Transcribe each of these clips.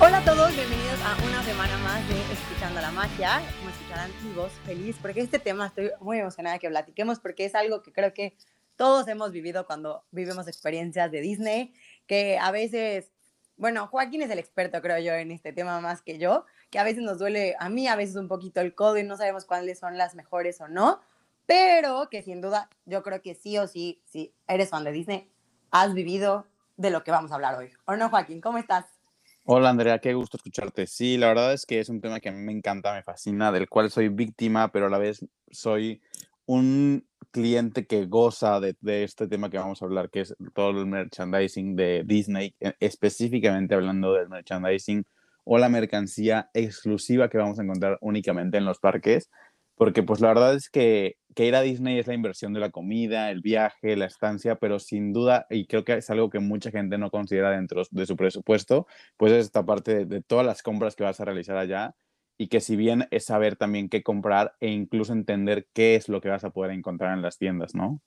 Hola a todos, bienvenidos a una semana más de Escuchando la Magia. Como escucharán mi voz feliz, porque este tema estoy muy emocionada que platiquemos, porque es algo que creo que todos hemos vivido cuando vivimos experiencias de Disney, que a veces, bueno, Joaquín es el experto, creo yo, en este tema más que yo, que a veces nos duele, a mí a veces un poquito el codo y no sabemos cuáles son las mejores o no, pero que sin duda yo creo que sí o sí, si eres fan de Disney, has vivido de lo que vamos a hablar hoy. ¿O no, Joaquín? ¿Cómo estás? Hola Andrea, qué gusto escucharte. Sí, la verdad es que es un tema que me encanta, me fascina, del cual soy víctima, pero a la vez soy un cliente que goza de, este tema que vamos a hablar, que es todo el merchandising de Disney, e, específicamente hablando del merchandising o la mercancía exclusiva que vamos a encontrar únicamente en los parques porque pues la verdad es que, que, ir a Disney es la inversión de la comida, el viaje, la estancia, pero sin duda, y creo que es algo que mucha gente no considera dentro de su presupuesto, pues es esta parte de, todas las compras que vas a realizar allá y que si bien es saber también qué comprar e incluso entender qué es lo que vas a poder encontrar en las tiendas, ¿no?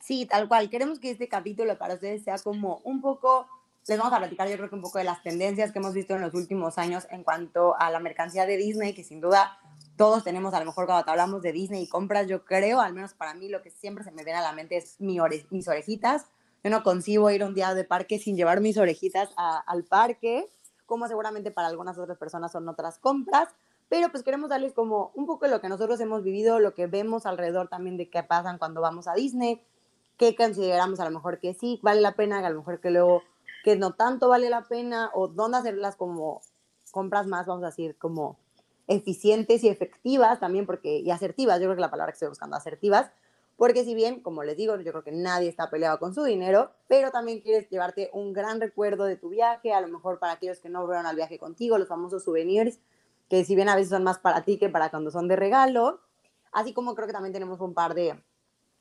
Sí, tal cual. Queremos que este capítulo para ustedes sea como un poco, les vamos a platicar yo creo que un poco de las tendencias que hemos visto en los últimos años en cuanto a la mercancía de Disney, que sin duda todos tenemos, a lo mejor cuando hablamos de Disney y compras, yo creo, al menos para mí, lo que siempre se me viene a la mente es mi mis orejitas. Yo no concibo ir un día de parque sin llevar mis orejitas al parque, como seguramente para algunas otras personas son otras compras, pero pues queremos darles como un poco de lo que nosotros hemos vivido, lo que vemos alrededor también de qué pasan cuando vamos a Disney, qué consideramos a lo mejor que sí vale la pena, a lo mejor que luego que no tanto vale la pena, o dónde hacerlas como compras más, vamos a decir, como eficientes y efectivas también, porque, y asertivas, yo creo que la palabra que estoy buscando, asertivas, porque si bien, como les digo, yo creo que nadie está peleado con su dinero, pero también quieres llevarte un gran recuerdo de tu viaje, a lo mejor para aquellos que no fueron al viaje contigo, los famosos souvenirs, que si bien a veces son más para ti que para cuando son de regalo, así como creo que también tenemos un par de,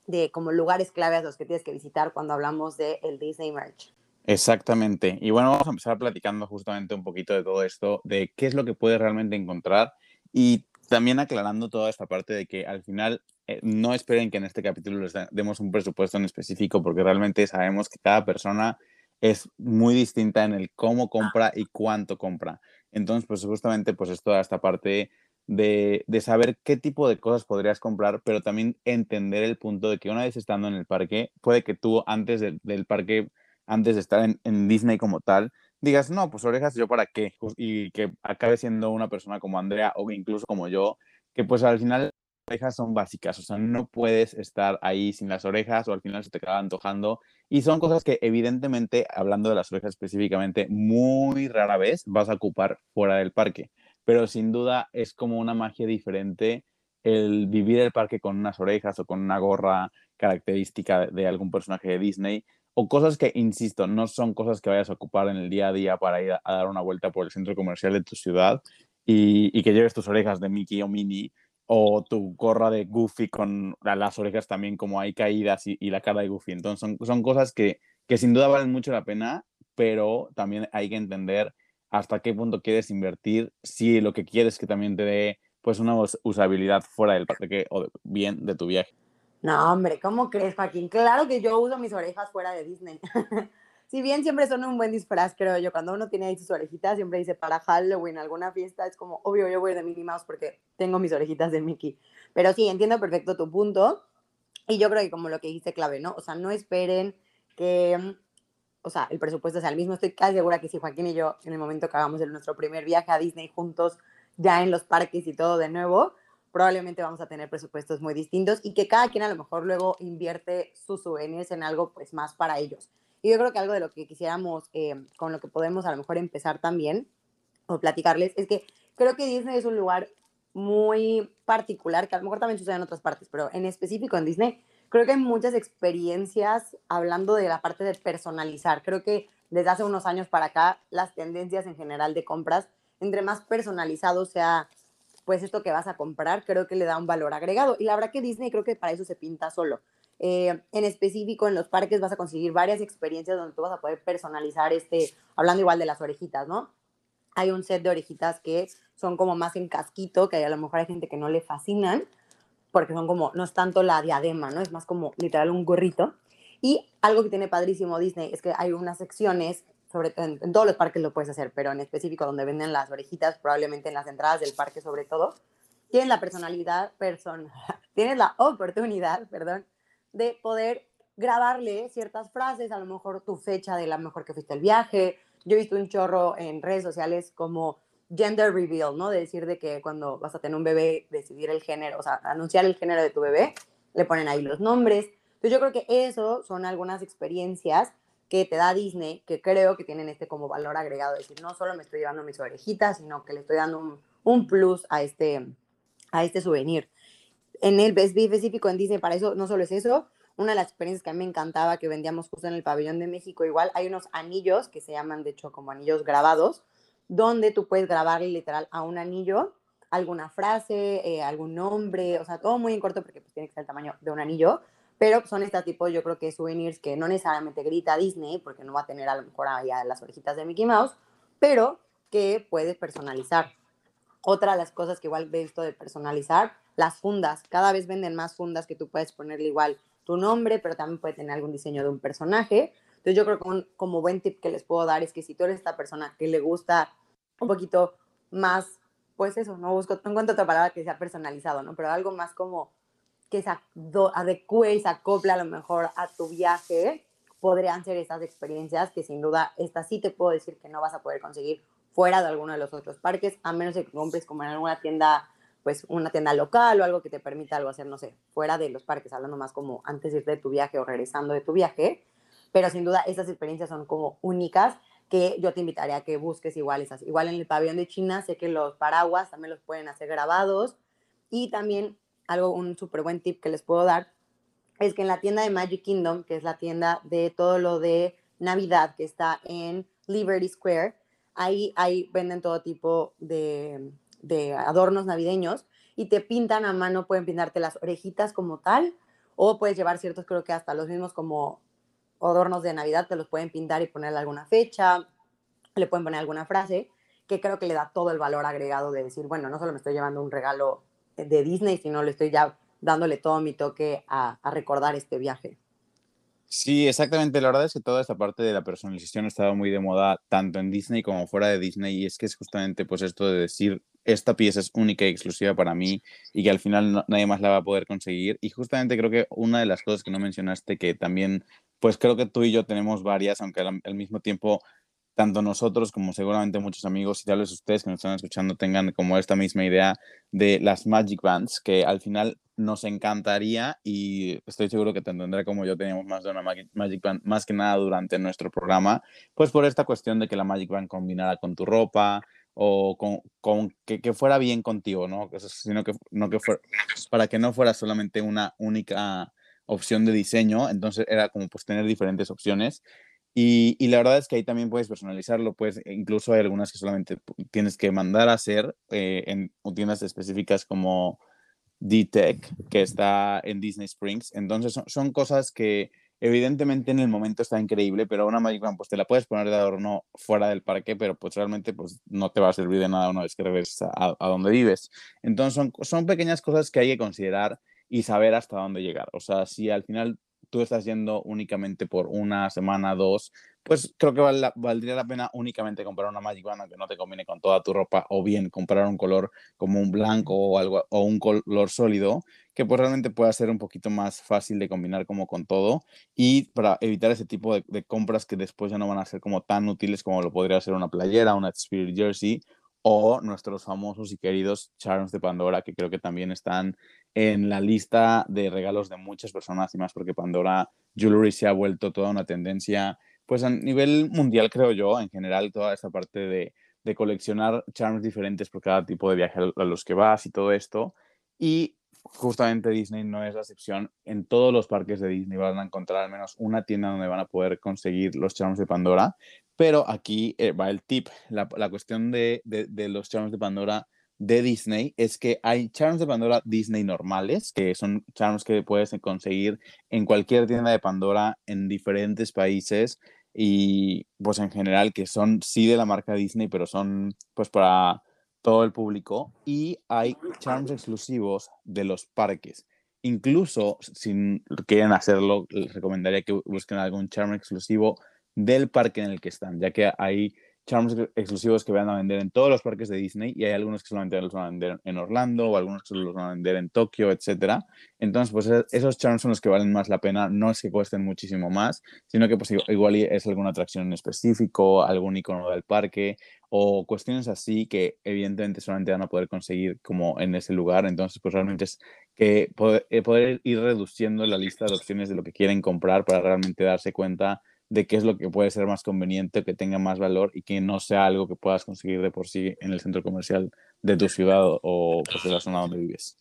de como lugares clave a los que tienes que visitar cuando hablamos del el Disney Merch. Exactamente. Y bueno, vamos a empezar platicando justamente un poquito de todo esto, de qué es lo que puedes realmente encontrar y también aclarando toda esta parte de que al final eh, no esperen que en este capítulo les demos un presupuesto en específico porque realmente sabemos que cada persona es muy distinta en el cómo compra y cuánto compra. Entonces, pues justamente pues es toda esta parte de, de, saber qué tipo de cosas podrías comprar, pero también entender el punto de que una vez estando en el parque, puede que tú antes del parque antes de estar en, Disney como tal, digas, no, pues orejas, ¿yo para qué? Y que acabe siendo una persona como Andrea o incluso como yo, que pues al final orejas son básicas, o sea, no puedes estar ahí sin las orejas o al final se te acaba antojando. Y son cosas que evidentemente, hablando de las orejas específicamente, muy rara vez vas a ocupar fuera del parque, pero sin duda es como una magia diferente el vivir el parque con unas orejas o con una gorra característica de algún personaje de Disney o cosas que, insisto, no son cosas que vayas a ocupar en el día a día para ir a, dar una vuelta por el centro comercial de tu ciudad y, que lleves tus orejas de Mickey o Minnie o tu gorra de Goofy con las orejas también como hay caídas y, la cara de Goofy. Entonces son, son cosas que, que sin duda valen mucho la pena, pero también hay que entender hasta qué punto quieres invertir si lo que quieres es que también te dé pues una usabilidad fuera del parque o bien de tu viaje. No, hombre, ¿cómo crees, Joaquín? Claro que yo uso mis orejas fuera de Disney. si bien siempre son un buen disfraz, creo yo, cuando uno tiene ahí sus orejitas, siempre dice para Halloween, alguna fiesta, es como, obvio, yo voy de Minnie Mouse porque tengo mis orejitas de Mickey. Pero sí, entiendo perfecto tu punto. Y yo creo que como lo que dijiste clave, ¿no? O sea, no esperen que, mm, o sea, el presupuesto sea el mismo. Estoy casi segura que si Joaquín y yo, en el momento que hagamos el, nuestro primer viaje a Disney juntos, ya en los parques y todo de nuevo, probablemente vamos a tener presupuestos muy distintos y que cada quien a lo mejor luego invierte sus souvenirs en algo pues más para ellos. Y yo creo que algo de lo que quisiéramos, eh, con lo que podemos a lo mejor empezar también o platicarles, es que creo que Disney es un lugar muy particular, que a lo mejor también sucede en otras partes, pero en específico en Disney, creo que hay muchas experiencias hablando de la parte de personalizar. Creo que desde hace unos años para acá, las tendencias en general de compras, entre más personalizado sea pues esto que vas a comprar, creo que le da un valor agregado. Y la verdad que Disney creo que para eso se pinta solo. Eh, en específico, en los parques vas a conseguir varias experiencias donde tú vas a poder personalizar este, hablando igual de las orejitas, ¿no? Hay un set de orejitas que son como más en casquito, que a lo mejor hay gente que no le fascinan, porque son como, no es tanto la diadema, ¿no? Es más como literal un gorrito. Y algo que tiene padrísimo Disney es que hay unas secciones, sobre en, en todos los parques lo puedes hacer, pero en específico donde venden las orejitas, probablemente en las entradas del parque sobre todo, tienes la personalidad, person, tienes la oportunidad, perdón, de poder grabarle ciertas frases, a lo mejor tu fecha de la mejor que fuiste el viaje. Yo he visto un chorro en redes sociales como gender reveal, ¿no? De decir de que cuando vas a tener un bebé, decidir el género, o sea, anunciar el género de tu bebé, le ponen ahí los nombres. Entonces yo creo que eso son algunas experiencias que te da Disney, que creo que tienen este como valor agregado, es decir, no solo me estoy llevando mis orejitas, sino que le estoy dando un, un plus a este, a este souvenir. En el Best específico en Disney, para eso no solo es eso, una de las experiencias que a mí me encantaba, que vendíamos justo en el pabellón de México, igual hay unos anillos que se llaman, de hecho, como anillos grabados, donde tú puedes grabarle literal a un anillo alguna frase, eh, algún nombre, o sea, todo muy en corto porque pues, tiene que ser el tamaño de un anillo, pero son este tipo, yo creo que souvenirs que no necesariamente grita Disney, porque no va a tener a lo mejor allá las orejitas de Mickey Mouse, pero que puedes personalizar. Otra de las cosas que igual ve esto de personalizar, las fundas. Cada vez venden más fundas que tú puedes ponerle igual tu nombre, pero también puede tener algún diseño de un personaje. Entonces yo creo que como buen tip que les puedo dar es que si tú eres esta persona que le gusta un poquito más, pues eso, no busco, no encuentro otra palabra que sea personalizado, ¿no? Pero algo más como que se adecue y se acople a lo mejor a tu viaje, podrían ser esas experiencias que sin duda, esta sí te puedo decir que no vas a poder conseguir fuera de alguno de los otros parques, a menos que compres como en alguna tienda, pues una tienda local o algo que te permita algo hacer, no sé, fuera de los parques, hablando más como antes de irte de tu viaje o regresando de tu viaje. Pero sin duda, estas experiencias son como únicas que yo te invitaría a que busques igual esas. Igual en el pabellón de China, sé que los paraguas también los pueden hacer grabados. Y también algo, un súper buen tip que les puedo dar, es que en la tienda de Magic Kingdom, que es la tienda de todo lo de Navidad, que está en Liberty Square, ahí, ahí venden todo tipo de, de adornos navideños y te pintan a mano, pueden pintarte las orejitas como tal, o puedes llevar ciertos, creo que hasta los mismos como adornos de Navidad, te los pueden pintar y ponerle alguna fecha, le pueden poner alguna frase, que creo que le da todo el valor agregado de decir, bueno, no solo me estoy llevando un regalo de Disney, sino le estoy ya dándole todo mi toque a, recordar este viaje. Sí, exactamente. La verdad es que toda esta parte de la personalización ha estado muy de moda tanto en Disney como fuera de Disney y es que es justamente pues esto de decir esta pieza es única y exclusiva para mí y que al final nadie más la va a poder conseguir y justamente creo que una de las cosas que no mencionaste que también pues creo que tú y yo tenemos varias, aunque al mismo tiempo tanto nosotros como seguramente muchos amigos y tal vez ustedes que nos están escuchando tengan como esta misma idea de las Magic Bands, que al final nos encantaría y estoy seguro que tanto Andrea como yo teníamos más de una Magic Band, más que nada durante nuestro programa, pues por esta cuestión de que la Magic Band combinada con tu ropa o con, con que, que, fuera bien contigo, ¿no? Sino que, no que fuera, para que no fuera solamente una única opción de diseño, entonces era como pues tener diferentes opciones y, la verdad es que ahí también puedes personalizarlo, pues e incluso hay algunas que solamente tienes que mandar a hacer eh, en tiendas específicas como D-Tech, que está en Disney Springs. Entonces son, son, cosas que evidentemente en el momento está increíble, pero una Magic Band pues te la puedes poner de adorno fuera del parque, pero pues realmente pues no te va a servir de nada una vez que regreses a, a donde vives. Entonces son, son pequeñas cosas que hay que considerar y saber hasta dónde llegar. O sea, si al final tú estás yendo únicamente por una semana, dos, pues creo que val, valdría la pena únicamente comprar una Magic Band que no te combine con toda tu ropa o bien comprar un color como un blanco o algo o un color sólido que pues realmente pueda ser un poquito más fácil de combinar como con todo y para evitar ese tipo de, de compras que después ya no van a ser como tan útiles como lo podría ser una playera, una Spirit Jersey o nuestros famosos y queridos charms de Pandora, que creo que también están en la lista de regalos de muchas personas y más porque Pandora Jewelry se ha vuelto toda una tendencia, pues a nivel mundial creo yo, en general toda esta parte de, de coleccionar charms diferentes por cada tipo de viaje a los que vas y todo esto. Y justamente Disney no es la excepción. En todos los parques de Disney van a encontrar al menos una tienda donde van a poder conseguir los charms de Pandora. Pero aquí eh, va el tip. La, cuestión de, de, los charms de Pandora de Disney es que hay charms de Pandora Disney normales, que son charms que puedes conseguir en cualquier tienda de Pandora en diferentes países y pues en general que son sí de la marca Disney, pero son pues para todo el público y hay charms exclusivos de los parques. Incluso si quieren hacerlo, les recomendaría que busquen algún charm exclusivo del parque en el que están, ya que hay charms exclusivos que van a vender en todos los parques de Disney y hay algunos que solamente los van a vender en Orlando o algunos que los van a vender en Tokio, etcétera. Entonces, pues e-, esos charms son los que valen más la pena, no es que cuesten muchísimo más, sino que pues igual es alguna atracción en específico, algún icono del parque o cuestiones así que evidentemente solamente van a poder conseguir como en ese lugar. Entonces, pues realmente es que eh, poder ir reduciendo la lista de opciones de lo que quieren comprar para realmente darse cuenta de qué es lo que puede ser más conveniente, que tenga más valor y que no sea algo que puedas conseguir de por sí en el centro comercial de tu ciudad o pues, de la zona donde vives.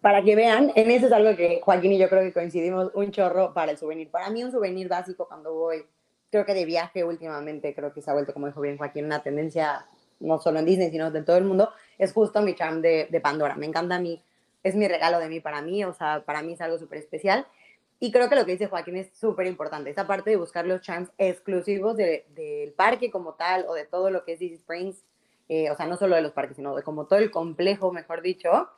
Para que vean, en eso es algo que Joaquín y yo creo que coincidimos un chorro para el souvenir. Para mí un souvenir básico cuando voy, creo que de viaje últimamente, creo que se ha vuelto, como dijo bien Joaquín, una tendencia no solo en Disney, sino de todo el mundo, es justo mi charm de, de Pandora. Me encanta a mí, es mi regalo de mí para mí, o sea, para mí es algo súper especial. Y creo que lo que dice Joaquín es súper importante, esa parte de buscar los charms exclusivos del parque como tal o de todo lo que es Disney Springs, eh, o sea, no solo de los parques, sino de como todo el complejo, mejor dicho,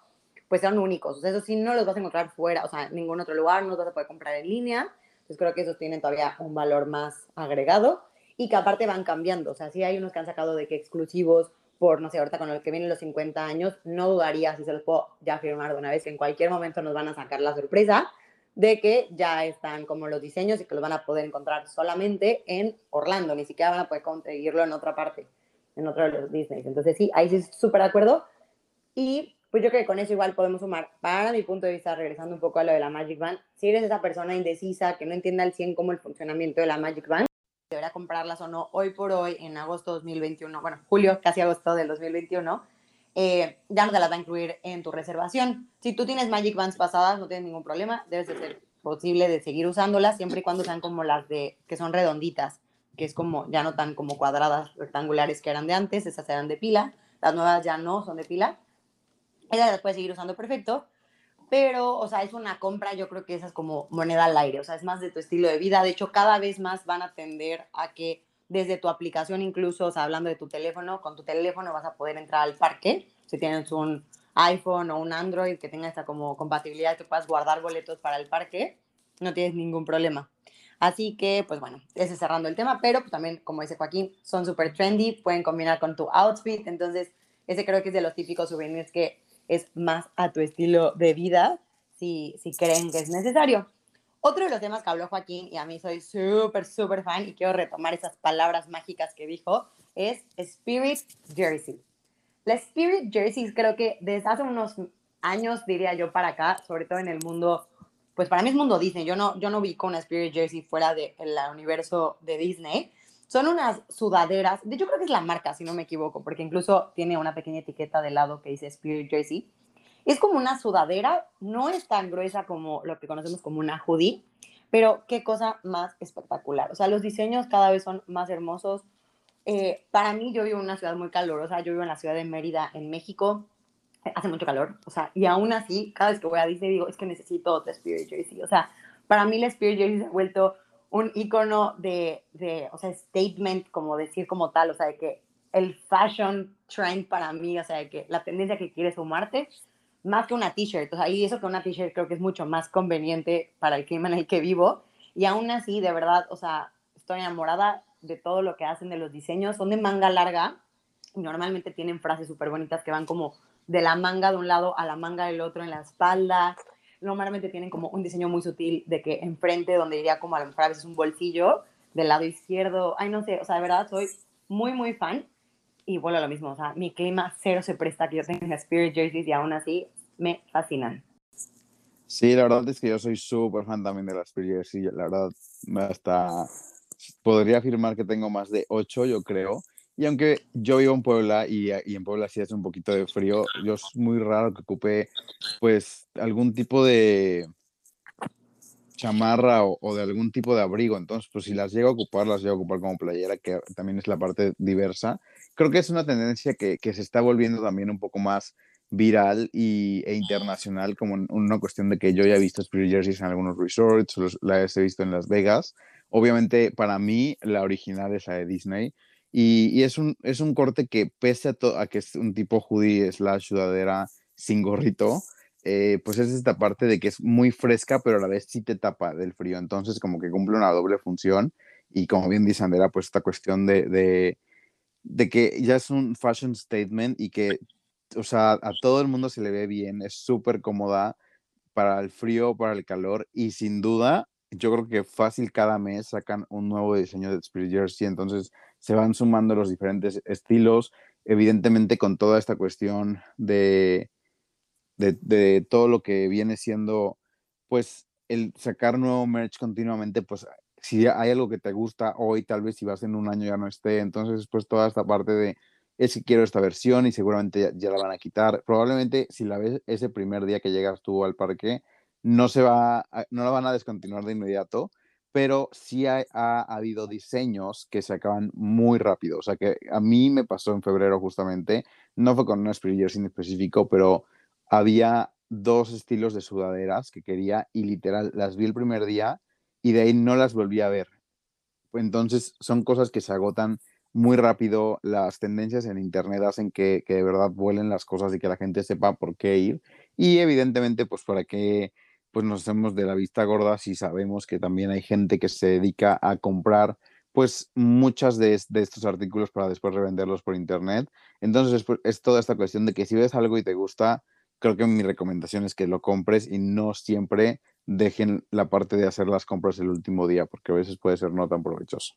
pues son únicos. O sea, eso sí no los vas a encontrar fuera, o sea, en ningún otro lugar, no los vas a poder comprar en línea. Entonces creo que esos tienen todavía un valor más agregado y que aparte van cambiando. O sea, sí hay unos que han sacado de que exclusivos por, no sé, ahorita con el que vienen los 50 años, no dudaría si se los puedo ya firmar de una vez que en cualquier momento nos van a sacar la sorpresa de que ya están como los diseños y que los van a poder encontrar solamente en Orlando, ni siquiera van a poder conseguirlo en otra parte, en otro de los Disney. Entonces sí, ahí sí súper de acuerdo. Y pues yo creo que con eso igual podemos sumar, para mi punto de vista, regresando un poco a lo de la Magic Band, si eres esa persona indecisa que no entiende al 100 cómo el funcionamiento de la Magic Band, debería comprarlas o no hoy por hoy, en agosto 2021, bueno, julio, casi agosto del 2021, eh, ya no te las va a incluir en tu reservación. Si tú tienes Magic Bands pasadas, no tienes ningún problema, debes de ser posible de seguir usándolas siempre y cuando sean como las de que son redonditas, que es como ya no tan como cuadradas rectangulares que eran de antes, esas eran de pila, las nuevas ya no son de pila. Esas las puedes seguir usando perfecto, pero, o sea, es una compra, yo creo que esa es como moneda al aire, o sea, es más de tu estilo de vida. De hecho, cada vez más van a tender a que desde tu aplicación incluso, o sea, hablando de tu teléfono, con tu teléfono vas a poder entrar al parque, si tienes un iPhone o un Android que tenga esta como compatibilidad que puedas guardar boletos para el parque, no tienes ningún problema. Así que, pues bueno, ese cerrando el tema, pero pues también, como dice Joaquín, son súper trendy, pueden combinar con tu outfit, entonces ese creo que es de los típicos souvenirs que es más a tu estilo de vida, si, si creen que es necesario. Otro de los temas que habló Joaquín, y a mí soy súper, súper fan, y quiero retomar esas palabras mágicas que dijo, es Spirit Jersey. La Spirit Jersey creo que desde hace unos años, diría yo, para acá, sobre todo en el mundo, pues para mí es mundo Disney, yo no, yo no vi con una Spirit Jersey fuera del universo de Disney. Son unas sudaderas, de hecho creo que es la marca, si no me equivoco, porque incluso tiene una pequeña etiqueta de lado que dice Spirit Jersey es como una sudadera, no es tan gruesa como lo que conocemos como una hoodie, pero qué cosa más espectacular. O sea, los diseños cada vez son más hermosos. Eh, para mí, yo vivo en una ciudad muy calurosa, yo vivo en la ciudad de Mérida, en México. Hace mucho calor, o sea, y aún así, cada vez que voy a Disney digo, es que necesito otra Spirit Jersey. O sea, para mí la Spirit Jersey se ha vuelto un icono de, de, o sea, statement, como decir como tal, o sea, de que el fashion trend para mí, o sea, de que la tendencia que quieres sumarte, más que una t-shirt. O sea, y eso que una t-shirt creo que es mucho más conveniente para el clima en el que vivo. Y aún así, de verdad, o sea, estoy enamorada de todo lo que hacen, de los diseños. Son de manga larga y normalmente tienen frases súper bonitas que van como de la manga de un lado a la manga del otro en la espalda. Normalmente tienen como un diseño muy sutil de que enfrente, donde iría como a lo mejor a veces un bolsillo, del lado izquierdo. Ay, no sé, o sea, de verdad soy muy, muy fan y vuelvo a lo mismo, o sea, mi clima cero se presta que yo tenga Spirit Jerseys y aún así me fascinan. Sí, la verdad es que yo soy súper fan también de las Spirit Jerseys, la verdad, hasta podría afirmar que tengo más de ocho, yo creo. Y aunque yo vivo en Puebla y, y, en Puebla sí hace un poquito de frío, yo es muy raro que ocupe pues algún tipo de chamarra o, de algún tipo de abrigo. Entonces, pues si las llego a ocupar, las llego a ocupar como playera, que también es la parte diversa. Creo que es una tendencia que, que se está volviendo también un poco más viral y, e internacional, como una cuestión de que yo ya he visto Spirit Jerseys en algunos resorts, la he visto en Las Vegas. Obviamente, para mí, la original es la de Disney. Y, y es, un, es un corte que, pese a, a que es un tipo hoodie slash sudadera sin gorrito, eh, pues es esta parte de que es muy fresca, pero a la vez sí te tapa del frío. Entonces, como que cumple una doble función. Y como bien dice Andera, pues esta cuestión de, de, de, que ya es un fashion statement y que, o sea, a todo el mundo se le ve bien, es súper cómoda para el frío, para el calor. Y sin duda, yo creo que fácil cada mes sacan un nuevo diseño de Spirit Jersey. Entonces, se van sumando los diferentes estilos. Evidentemente, con toda esta cuestión de de, todo lo que viene siendo, pues, el sacar nuevo merch continuamente, pues, si hay algo que te gusta hoy, tal vez si vas en un año ya no esté, entonces, pues, toda esta parte de, es que quiero esta versión y seguramente ya, la van a quitar. Probablemente si la ves ese primer día que llegas tú al parque, no se va, no la van a descontinuar de inmediato, pero sí ha, ha, habido diseños que se acaban muy rápido. O sea que a mí me pasó en febrero justamente, no fue con un Spirit en específico, pero había dos estilos de sudaderas que quería y literal las vi el primer día y de ahí no las volví a ver. Entonces son cosas que se agotan muy rápido, las tendencias en Internet hacen que, que de verdad vuelen las cosas y que la gente sepa por qué ir y evidentemente pues para que pues nos hacemos de la vista gorda si sabemos que también hay gente que se dedica a comprar pues muchas de, de, estos artículos para después revenderlos por internet. Entonces es, es, toda esta cuestión de que si ves algo y te gusta, creo que mi recomendación es que lo compres y no siempre dejen la parte de hacer las compras el último día, porque a veces puede ser no tan provechoso.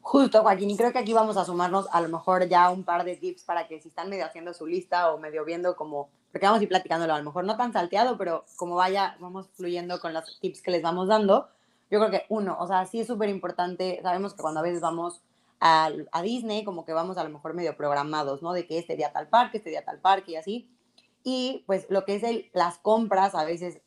Justo, Joaquín, y creo que aquí vamos a sumarnos a lo mejor ya un par de tips para que si están medio haciendo su lista o medio viendo como, porque vamos a ir platicándolo, a lo mejor no tan salteado, pero como vaya, vamos fluyendo con los tips que les vamos dando. Yo creo que uno, o sea, sí es súper importante, sabemos que cuando a veces vamos a, a Disney, como que vamos a lo mejor medio programados, ¿no? De que este día tal parque, este día tal parque y así y pues lo que es el, las compras, a veces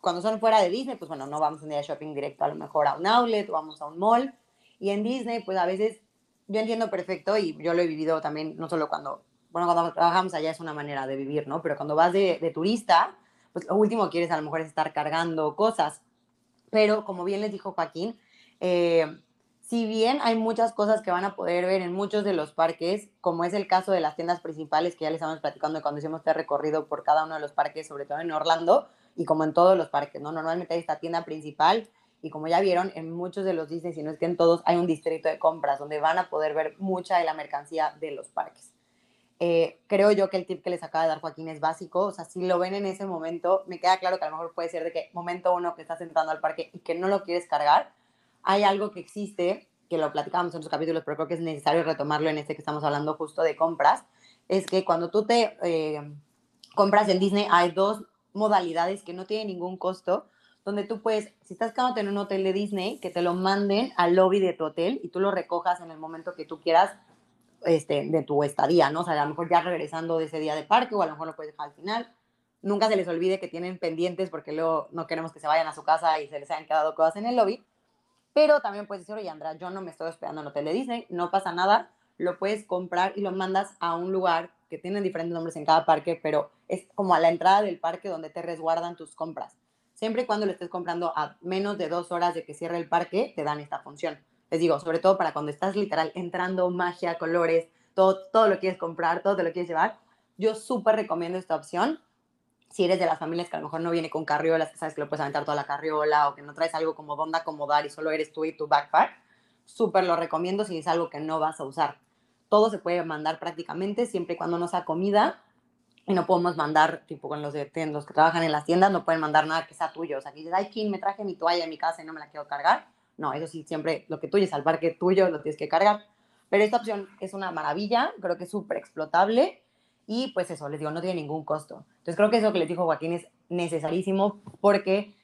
cuando son fuera de Disney, pues bueno, no vamos un día de shopping directo, a lo mejor a un outlet o vamos a un mall. Y en Disney, pues a veces yo entiendo perfecto y yo lo he vivido también, no solo cuando, bueno, cuando trabajamos allá es una manera de vivir, ¿no? Pero cuando vas de, de turista, pues lo último que quieres a lo mejor es estar cargando cosas. Pero como bien les dijo Joaquín, eh, si bien hay muchas cosas que van a poder ver en muchos de los parques, como es el caso de las tiendas principales que ya les estamos platicando cuando hicimos este recorrido por cada uno de los parques, sobre todo en Orlando y como en todos los parques, ¿no? Normalmente hay esta tienda principal y como ya vieron, en muchos de los Disney, si no es que en todos, hay un distrito de compras donde van a poder ver mucha de la mercancía de los parques. Eh, creo yo que el tip que les acaba de dar Joaquín es básico, o sea, si lo ven en ese momento, me queda claro que a lo mejor puede ser de que momento uno que estás entrando al parque y que no lo quieres cargar, hay algo que existe, que lo platicamos en otros capítulos, pero creo que es necesario retomarlo en este que estamos hablando justo de compras, es que cuando tú te eh, compras en Disney hay dos modalidades que no tienen ningún costo, donde tú puedes, si estás quedándote en un hotel de Disney, que te lo manden al lobby de tu hotel y tú lo recojas en el momento que tú quieras este, de tu estadía, ¿no? O sea, a lo mejor ya regresando de ese día de parque o a lo mejor lo puedes dejar al final. Nunca se les olvide que tienen pendientes porque luego no queremos que se vayan a su casa y se les hayan quedado cosas en el lobby. Pero también puedes decir, oye, Andra, yo no me estoy hospedando en el hotel de Disney, no pasa nada, lo puedes comprar y lo mandas a un lugar que tiene diferentes nombres en cada parque, pero es como a la entrada del parque donde te resguardan tus compras. Siempre y cuando lo estés comprando a menos de dos horas de que cierre el parque, te dan esta función. Les digo, sobre todo para cuando estás literal entrando, magia, colores, todo, todo lo quieres comprar, todo te lo quieres llevar. Yo súper recomiendo esta opción si eres de las familias que a lo mejor no viene con carriolas, que sabes que lo puedes aventar toda la carriola o que no traes algo como donde acomodar y solo eres tú y tu backpack, súper lo recomiendo si es algo que no vas a usar. Todo se puede mandar prácticamente siempre y cuando no sea comida y no podemos mandar, tipo con los, que trabajan en las tiendas, no pueden mandar nada que sea tuyo. O sea, que dices, ay, ¿quién me traje mi toalla en mi casa y no me la quiero cargar? No, eso sí, siempre lo que tuyo es al parque tuyo, lo tienes que cargar. Pero esta opción es una maravilla, creo que es súper explotable y pues eso, les digo, no tiene ningún costo. Entonces creo que eso que les dijo Joaquín es necesarísimo porque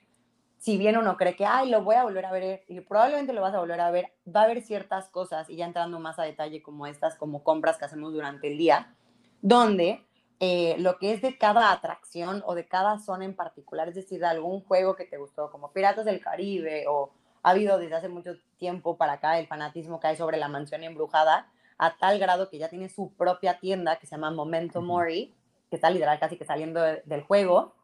si bien uno cree que, ay, lo voy a volver a ver, y probablemente lo vas a volver a ver, va a haber ciertas cosas, y ya entrando más a detalle como estas, como compras que hacemos durante el día, donde eh, lo que es de cada atracción o de cada zona en particular, es decir, de algún juego que te gustó, como Piratas del Caribe, o ha habido desde hace mucho tiempo para acá el fanatismo que hay sobre la mansión embrujada, a tal grado que ya tiene su propia tienda que se llama Momento Mori, que está literal casi que saliendo del juego,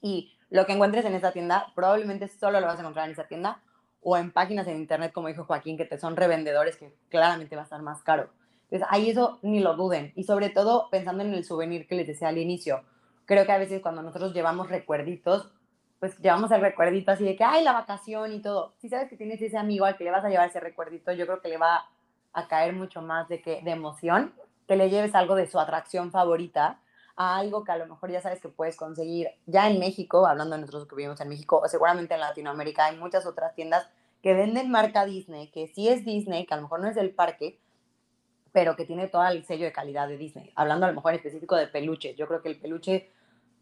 y lo que encuentres en esta tienda probablemente solo lo vas a encontrar en esa tienda o en páginas en internet, como dijo Joaquín, que te son revendedores, que claramente va a estar más caro. Entonces, ahí eso ni lo duden. Y sobre todo, pensando en el souvenir que les decía al inicio, creo que a veces cuando nosotros llevamos recuerditos, pues llevamos el recuerdito así de que, ay, la vacación y todo. Si sabes que tienes ese amigo al que le vas a llevar ese recuerdito, yo creo que le va a caer mucho más de, que, de emoción que le lleves algo de su atracción favorita a algo que a lo mejor ya sabes que puedes conseguir ya en México, hablando de nosotros que vivimos en México, o seguramente en Latinoamérica hay muchas otras tiendas que venden marca Disney, que sí es Disney, que a lo mejor no es del parque, pero que tiene todo el sello de calidad de Disney. Hablando a lo mejor en específico de peluches, yo creo que el peluche,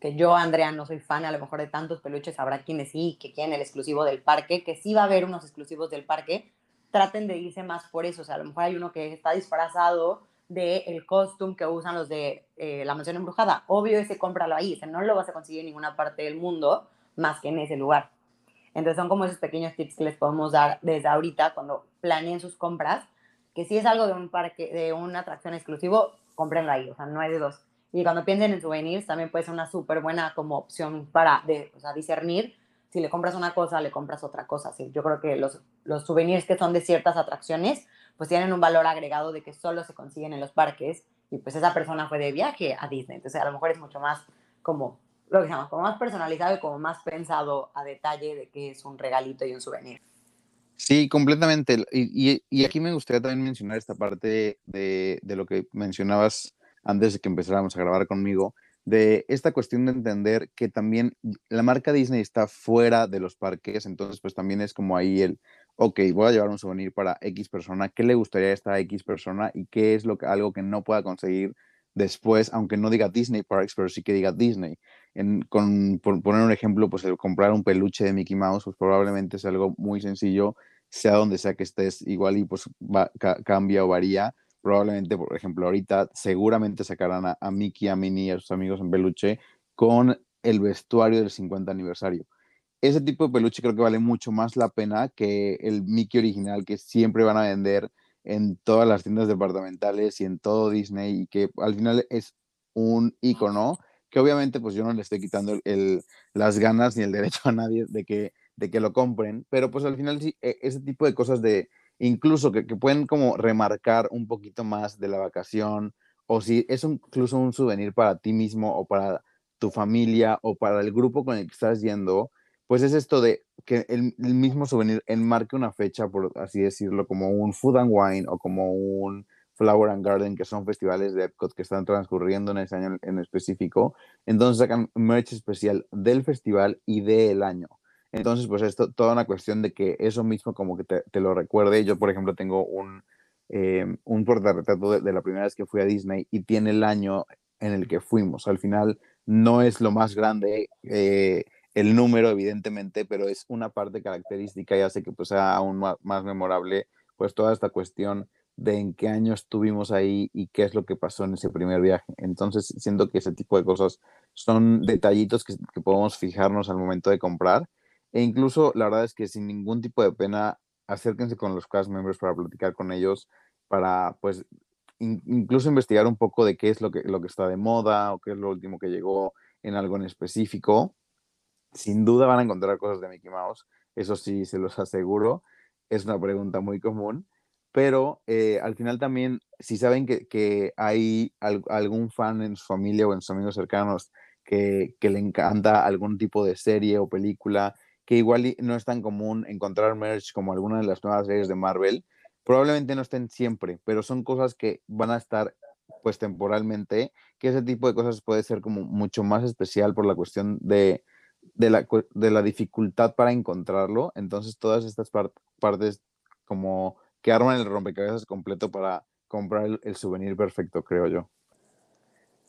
que yo, Andrea, no soy fan a lo mejor de tantos peluches, habrá quienes sí, que quieren el exclusivo del parque, que sí va a haber unos exclusivos del parque, traten de irse más por eso, o sea, a lo mejor hay uno que está disfrazado del el costume que usan los de eh, la mansión embrujada. Obvio ese cómpralo ahí, o no lo vas a conseguir en ninguna parte del mundo más que en ese lugar. Entonces son como esos pequeños tips que les podemos dar desde ahorita cuando planeen sus compras, que si es algo de un parque, de una atracción exclusivo, cómprenlo ahí, o sea, no hay de dos. Y cuando piensen en souvenirs, también puede ser una súper buena como opción para de, o sea, discernir si le compras una cosa, le compras otra cosa. Sí, yo creo que los, los souvenirs que son de ciertas atracciones pues tienen un valor agregado de que solo se consiguen en los parques y pues esa persona fue de viaje a Disney. Entonces a lo mejor es mucho más como lo que se llama, como más personalizado y como más pensado a detalle de que es un regalito y un souvenir. Sí, completamente. Y, y, aquí me gustaría también mencionar esta parte de, de, lo que mencionabas antes de que empezáramos a grabar conmigo, de esta cuestión de entender que también la marca Disney está fuera de los parques, entonces pues también es como ahí el, ok, voy a llevar un souvenir para X persona, ¿qué le gustaría a esta X persona y qué es lo que, algo que no pueda conseguir después, aunque no diga Disney Parks, pero sí que diga Disney? En, con, por poner un ejemplo, pues el comprar un peluche de Mickey Mouse, pues probablemente es algo muy sencillo, sea donde sea que estés, igual y pues va, cambia o varía. Probablemente, por ejemplo, ahorita seguramente sacarán a, Mickey, a Minnie y a sus amigos en peluche con el vestuario del 50 aniversario. Ese tipo de peluche creo que vale mucho más la pena que el Mickey original que siempre van a vender en todas las tiendas departamentales y en todo Disney y que al final es un icono que obviamente pues yo no le estoy quitando las ganas ni el derecho a nadie de que, de que lo compren, pero pues al final sí, e, ese tipo de cosas de incluso que, que pueden como remarcar un poquito más de la vacación o si es incluso un souvenir para ti mismo o para tu familia o para el grupo con el que estás yendo, pues es esto de que el, mismo souvenir enmarque una fecha, por así decirlo, como un Food and Wine o como un Flower and Garden, que son festivales de Epcot que están transcurriendo en ese año en específico. Entonces sacan merch especial del festival y del año. Entonces, pues esto, toda una cuestión de que eso mismo como que te, lo recuerde. Yo, por ejemplo, tengo un, eh, un portarretrato de, de, la primera vez que fui a Disney y tiene el año en el que fuimos. Al final no es lo más grande. Eh, el número, evidentemente, pero es una parte característica y hace que pues, sea aún más, memorable pues toda esta cuestión de en qué año estuvimos ahí y qué es lo que pasó en ese primer viaje. Entonces, siento que ese tipo de cosas son detallitos que, podemos fijarnos al momento de comprar. E incluso, la verdad es que sin ningún tipo de pena, acérquense con los cast members para platicar con ellos, para pues incluso investigar un poco de qué es lo que, lo que está de moda o qué es lo último que llegó en algo en específico sin duda van a encontrar cosas de Mickey Mouse, eso sí, se los aseguro. Es una pregunta muy común, pero eh, al final también, si saben que, hay algún fan en su familia o en sus amigos cercanos que, le encanta algún tipo de serie o película, que igual no es tan común encontrar merch como alguna de las nuevas series de Marvel, probablemente no estén siempre, pero son cosas que van a estar pues temporalmente, que ese tipo de cosas puede ser como mucho más especial por la cuestión de, de la, de la dificultad para encontrarlo. Entonces, todas estas partes como que arman el rompecabezas completo para comprar el, souvenir perfecto, creo yo.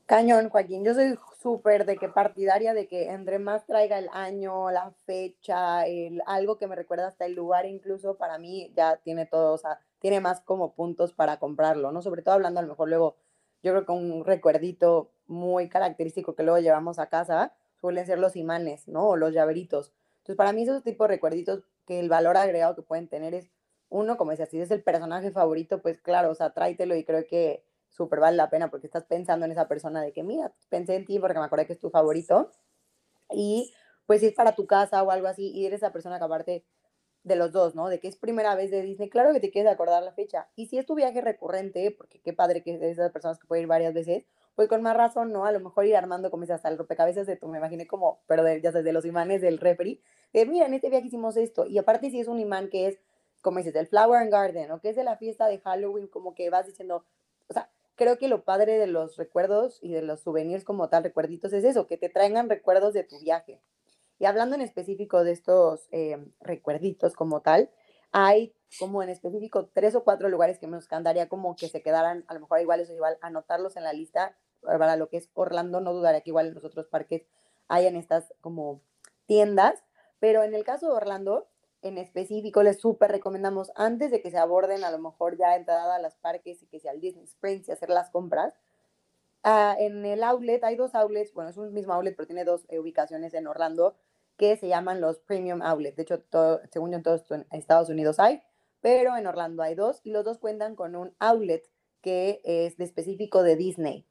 Cañón, Joaquín. Yo soy súper de que partidaria de que entre más traiga el año, la fecha, el, algo que me recuerda hasta el lugar, incluso para mí ya tiene todo, o sea, tiene más como puntos para comprarlo, ¿no? Sobre todo hablando a lo mejor luego, yo creo que un recuerdito muy característico que luego llevamos a casa suelen ser los imanes, ¿no? O los llaveritos. Entonces, para mí esos tipos de recuerditos que el valor agregado que pueden tener es, uno, como decía, si es el personaje favorito, pues claro, o sea, tráetelo y creo que súper vale la pena porque estás pensando en esa persona de que, mira, pensé en ti porque me acordé que es tu favorito. Y pues si es para tu casa o algo así y eres esa persona que aparte de los dos, ¿no? De que es primera vez de Disney, claro que te quieres acordar la fecha. Y si es tu viaje recurrente, porque qué padre que es de esas personas que pueden ir varias veces, pues con más razón, ¿no? A lo mejor ir armando como hasta el rompecabezas de tu, me imaginé como, pero de, ya sabes, de los imanes del refri, de mira, en este viaje hicimos esto. Y aparte si es un imán que es, como dices, del Flower and Garden, o que es de la fiesta de Halloween, como que vas diciendo, o sea, creo que lo padre de los recuerdos y de los souvenirs como tal, recuerditos, es eso, que te traigan recuerdos de tu viaje. Y hablando en específico de estos eh, recuerditos como tal, hay como en específico tres o cuatro lugares que me encantaría como que se quedaran, a lo mejor igual eso igual, anotarlos en la lista para lo que es Orlando, no dudaría que igual en los otros parques hayan estas como tiendas, pero en el caso de Orlando, en específico, les súper recomendamos antes de que se aborden a lo mejor ya entrada a los parques y que sea el Disney Springs y hacer las compras. Uh, en el outlet, hay dos outlets, bueno, es un mismo outlet, pero tiene dos eh, ubicaciones en Orlando que se llaman los Premium Outlets. De hecho, todo, según yo, en todos Estados Unidos hay, pero en Orlando hay dos y los dos cuentan con un outlet que es de específico de Disney.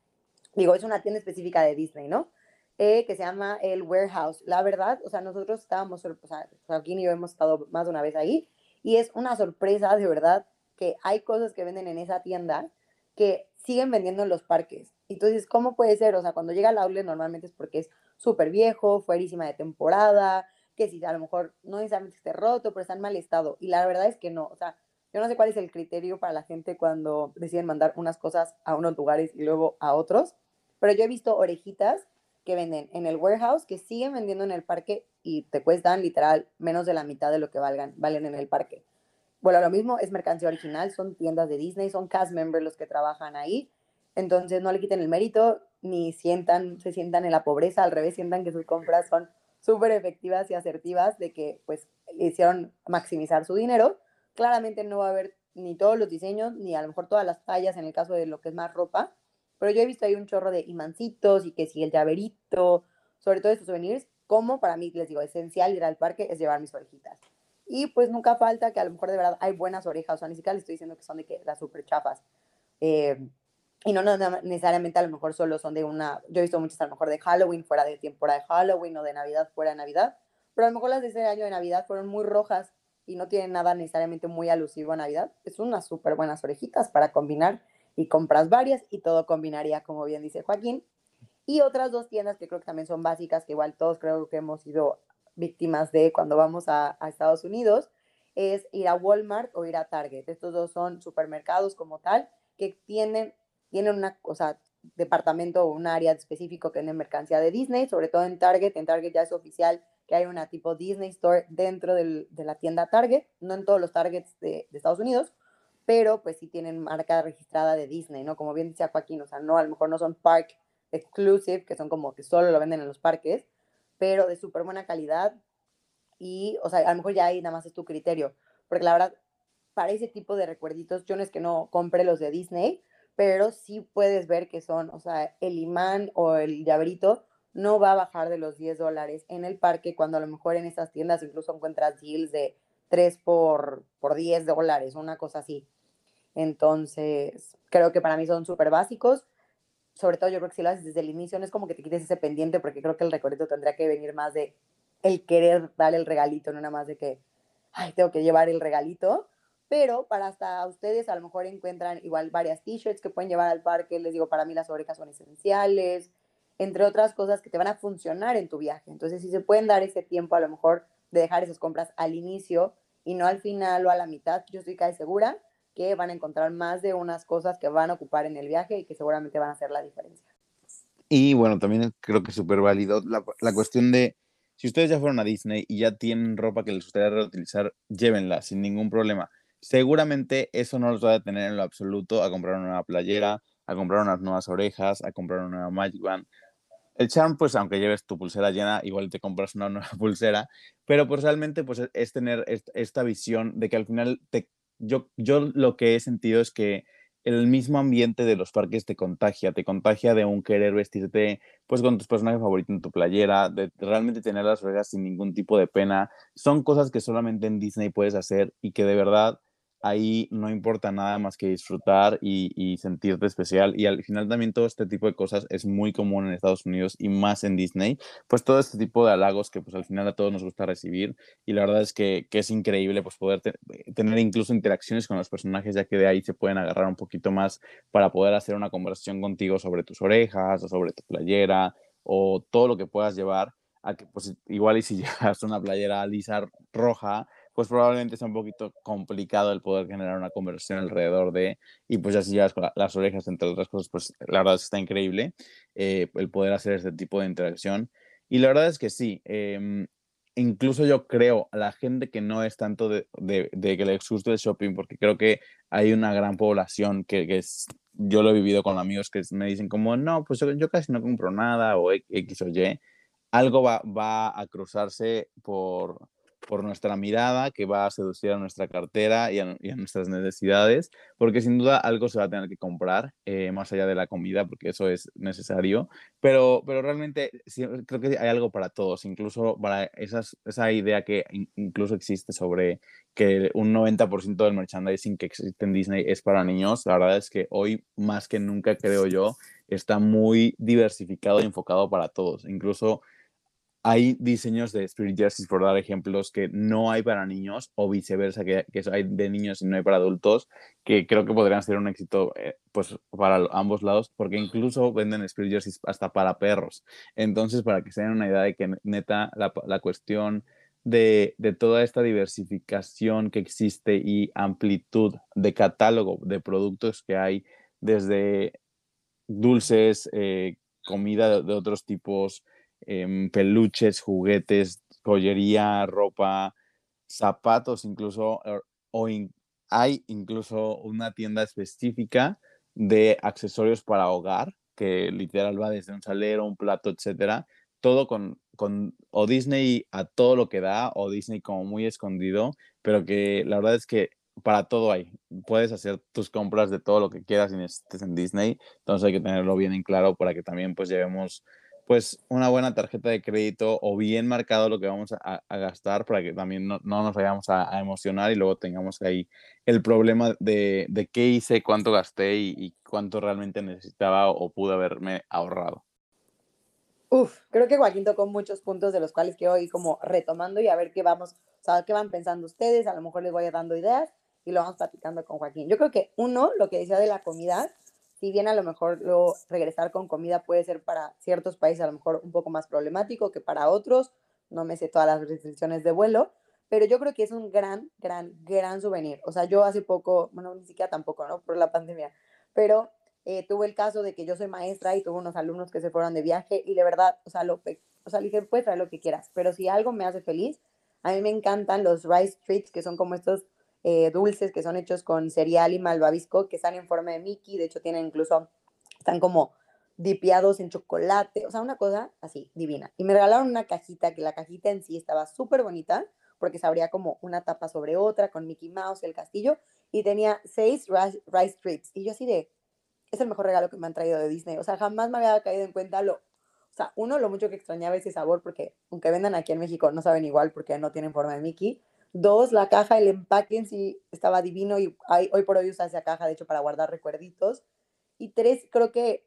Digo, es una tienda específica de Disney, ¿no? Eh, que se llama el Warehouse. La verdad, o sea, nosotros estábamos, o sea, Joaquín y yo hemos estado más de una vez ahí, y es una sorpresa de verdad que hay cosas que venden en esa tienda que siguen vendiendo en los parques. Entonces, ¿cómo puede ser? O sea, cuando llega al outlet normalmente es porque es súper viejo, fuerísima de temporada, que si a lo mejor no necesariamente esté roto, pero está en mal estado. Y la verdad es que no, o sea, yo no sé cuál es el criterio para la gente cuando deciden mandar unas cosas a unos lugares y luego a otros, pero yo he visto orejitas que venden en el warehouse, que siguen vendiendo en el parque y te cuestan literal menos de la mitad de lo que valgan, valen en el parque. Bueno, lo mismo es mercancía original, son tiendas de Disney, son cast members los que trabajan ahí, entonces no le quiten el mérito ni sientan, se sientan en la pobreza, al revés, sientan que sus compras son súper efectivas y asertivas de que pues hicieron maximizar su dinero. Claramente no va a haber ni todos los diseños, ni a lo mejor todas las tallas en el caso de lo que es más ropa, pero yo he visto ahí un chorro de imancitos y que si el llaverito, sobre todo estos souvenirs, como para mí, les digo, esencial ir al parque es llevar mis orejitas. Y pues nunca falta que a lo mejor de verdad hay buenas orejas, o sea, ni siquiera les estoy diciendo que son de que las súper chafas. Eh, y no, no, necesariamente a lo mejor solo son de una, yo he visto muchas a lo mejor de Halloween fuera de temporada de Halloween o de Navidad fuera de Navidad, pero a lo mejor las de ese año de Navidad fueron muy rojas y no tienen nada necesariamente muy alusivo a Navidad. Es unas súper buenas orejitas para combinar y compras varias y todo combinaría, como bien dice Joaquín. Y otras dos tiendas que creo que también son básicas, que igual todos creo que hemos sido víctimas de cuando vamos a, Estados Unidos, es ir a Walmart o ir a Target. Estos dos son supermercados como tal, que tienen, tienen una, o sea, departamento o un área específico que tiene mercancía de Disney, sobre todo en Target. En Target ya es oficial que hay una tipo Disney Store dentro de la tienda Target, no en todos los Targets de Estados Unidos, pero pues sí tienen marca registrada de Disney, ¿no? Como bien decía Joaquín, o sea, no, a lo mejor no son park exclusive, que son como que solo lo venden en los parques, pero de súper buena calidad y, o sea, a lo mejor ya ahí nada más es tu criterio, porque la verdad, para ese tipo de recuerditos, yo no es que no compre los de Disney, pero sí puedes ver que son, o sea, el imán o el llaverito no va a bajar de los 10 dólares en el parque, cuando a lo mejor en estas tiendas incluso encuentras deals de 3 por, por 10 dólares, una cosa así. Entonces, creo que para mí son súper básicos. Sobre todo yo creo que si lo haces desde el inicio, no es como que te quites ese pendiente, porque creo que el recorrido tendría que venir más de el querer dar el regalito, no nada más de que, ay, tengo que llevar el regalito. Pero para hasta ustedes a lo mejor encuentran igual varias t-shirts que pueden llevar al parque. Les digo, para mí las orejas son esenciales, entre otras cosas que te van a funcionar en tu viaje. Entonces, si se pueden dar ese tiempo a lo mejor de dejar esas compras al inicio y no al final o a la mitad, yo estoy casi segura que van a encontrar más de unas cosas que van a ocupar en el viaje y que seguramente van a hacer la diferencia. Y bueno, también creo que es súper válido la, la, cuestión de, si ustedes ya fueron a Disney y ya tienen ropa que les gustaría reutilizar, llévenla sin ningún problema. Seguramente eso no los va a detener en lo absoluto a comprar una nueva playera a comprar unas nuevas orejas, a comprar una nueva Magic Band. El charm, pues aunque lleves tu pulsera llena, igual te compras una nueva pulsera, pero pues realmente pues es tener esta visión de que al final te, yo, yo lo que he sentido es que el mismo ambiente de los parques te contagia, te contagia de un querer vestirte pues con tus personajes favoritos en tu playera, de realmente tener las orejas sin ningún tipo de pena. Son cosas que solamente en Disney puedes hacer y que de verdad ahí no importa nada más que disfrutar y, sentirte especial. Y al final también todo este tipo de cosas es muy común en Estados Unidos y más en Disney. Pues todo este tipo de halagos que pues al final a todos nos gusta recibir. Y la verdad es que, es increíble pues poder tener incluso interacciones con los personajes, ya que de ahí se pueden agarrar un poquito más para poder hacer una conversación contigo sobre tus orejas o sobre tu playera o todo lo que puedas llevar a que pues igual y si llevas una playera lisa roja, pues probablemente sea un poquito complicado el poder generar una conversión alrededor de, y pues ya si llevas las orejas, entre otras cosas, pues la verdad es que está increíble eh, el poder hacer este tipo de interacción. Y la verdad es que sí, em, incluso yo creo a la gente que no es tanto de, de, que les guste el shopping, porque creo que hay una gran población que, que es, yo lo he vivido con amigos que me dicen como, no, pues yo, yo casi no compro nada o X o Y, algo va, va a cruzarse por, por nuestra mirada que va a seducir a nuestra cartera y a, nuestras necesidades, porque sin duda algo se va a tener que comprar, eh, más allá de la comida, porque eso es necesario, pero, pero realmente creo que hay algo para todos, incluso para esas, esa idea que incluso existe sobre que un 90% del merchandising que existe en Disney es para niños, la verdad es que hoy más que nunca, creo yo, está muy diversificado y enfocado para todos, incluso hay diseños de Spirit Jerseys, por dar ejemplos, que no hay para niños o viceversa, que, que hay de niños y no hay para adultos, que creo que podrían ser un éxito eh, pues, para ambos lados, porque incluso venden Spirit Jerseys hasta para perros. Entonces, para que se den una idea de que neta la, la cuestión de, de, toda esta diversificación que existe y amplitud de catálogo de productos que hay, desde dulces, eh, comida de otros tipos, Em, peluches, juguetes, joyería, ropa, zapatos, incluso, er, o hay incluso una tienda específica de accesorios para hogar, que literal va desde un salero, un plato, etcétera, todo con, con o Disney a todo lo que da, o Disney como muy escondido, pero que la verdad es que para todo hay. Puedes hacer tus compras de todo lo que quieras y necesites en Disney, entonces hay que tenerlo bien en claro para que también pues llevemos pues una buena tarjeta de crédito o bien marcado lo que vamos a, gastar para que también no, nos vayamos a, emocionar y luego tengamos ahí el problema de, de qué hice, cuánto gasté y, cuánto realmente necesitaba o pude haberme ahorrado. Uf, creo que Joaquín tocó muchos puntos de los cuales quiero ir como retomando y a ver qué vamos, o sea, qué van pensando ustedes, a lo mejor les voy dando ideas y lo vamos platicando con Joaquín. Yo creo que uno, lo que decía de la comida, si bien a lo mejor luego regresar con comida puede ser para ciertos países a lo mejor un poco más problemático que para otros, no me sé todas las restricciones de vuelo, pero yo creo que es un gran, gran, gran souvenir. O sea, yo hace poco, bueno, ni siquiera tampoco, ¿no? Por la pandemia, pero eh, tuve el caso de que yo soy maestra y tuve unos alumnos que se fueron de viaje y de verdad, o sea, lo, o sea, dije, puedes traer lo que quieras, pero si algo me hace feliz, a mí me encantan los rice treats, que son como estos eh, dulces que son hechos con cereal y malvavisco, que están en forma de Mickey, de hecho tienen incluso, están como dipiados en chocolate, o sea, una cosa así, divina. Y me regalaron una cajita, que la cajita en sí estaba súper bonita, porque se abría como una tapa sobre otra, con Mickey Mouse y el castillo, y tenía seis rice, rice. Y yo así de, es el mejor regalo que me han traído de Disney. O sea, jamás me había caído en cuenta lo, o sea, uno, lo mucho que extrañaba ese sabor, porque aunque vendan aquí en México, no saben igual porque no tienen forma de Mickey, Dos, la caja, el empaque en sí estaba divino y hoy por hoy usa esa caja, de hecho, para guardar recuerditos. Y tres, creo que,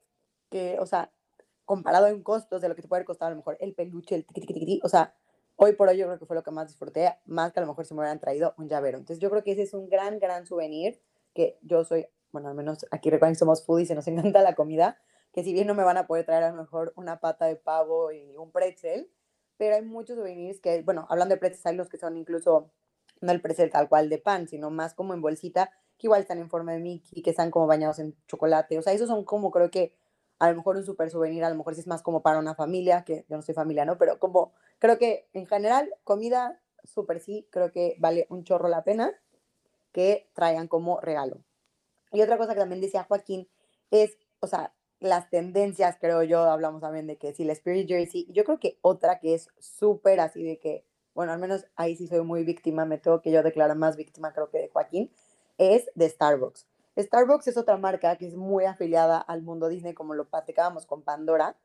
que, o sea, comparado en costos de lo que te puede costar a lo mejor el peluche, el tiqui, o sea, hoy por hoy yo creo que fue lo que más disfruté, más que a lo mejor se me hubieran traído un llavero. Entonces yo creo que ese es un gran, gran souvenir que yo soy, bueno, al menos aquí recuerden que somos foodies y nos encanta la comida, que si bien no me van a poder traer a lo mejor una pata de pavo y un pretzel, pero hay muchos souvenirs que, bueno, hablando de precios, hay los que son incluso, no el precio tal cual de pan, sino más como en bolsita, que igual están en forma de Mickey, que están como bañados en chocolate. O sea, esos son como creo que a lo mejor un super souvenir, a lo mejor sí es más como para una familia, que yo no soy familia, ¿no? Pero como creo que en general, comida súper sí, creo que vale un chorro la pena que traigan como regalo. Y otra cosa que también decía Joaquín es o sea, las tendencias, creo yo, hablamos también de que si la Spirit Jersey, yo creo que otra que es súper así de que, bueno, al menos ahí sí soy muy víctima, me tengo que yo declarar más víctima creo que de Joaquín, es de Starbucks. Starbucks es otra marca que es muy afiliada al mundo Disney, como lo platicábamos con Pandora,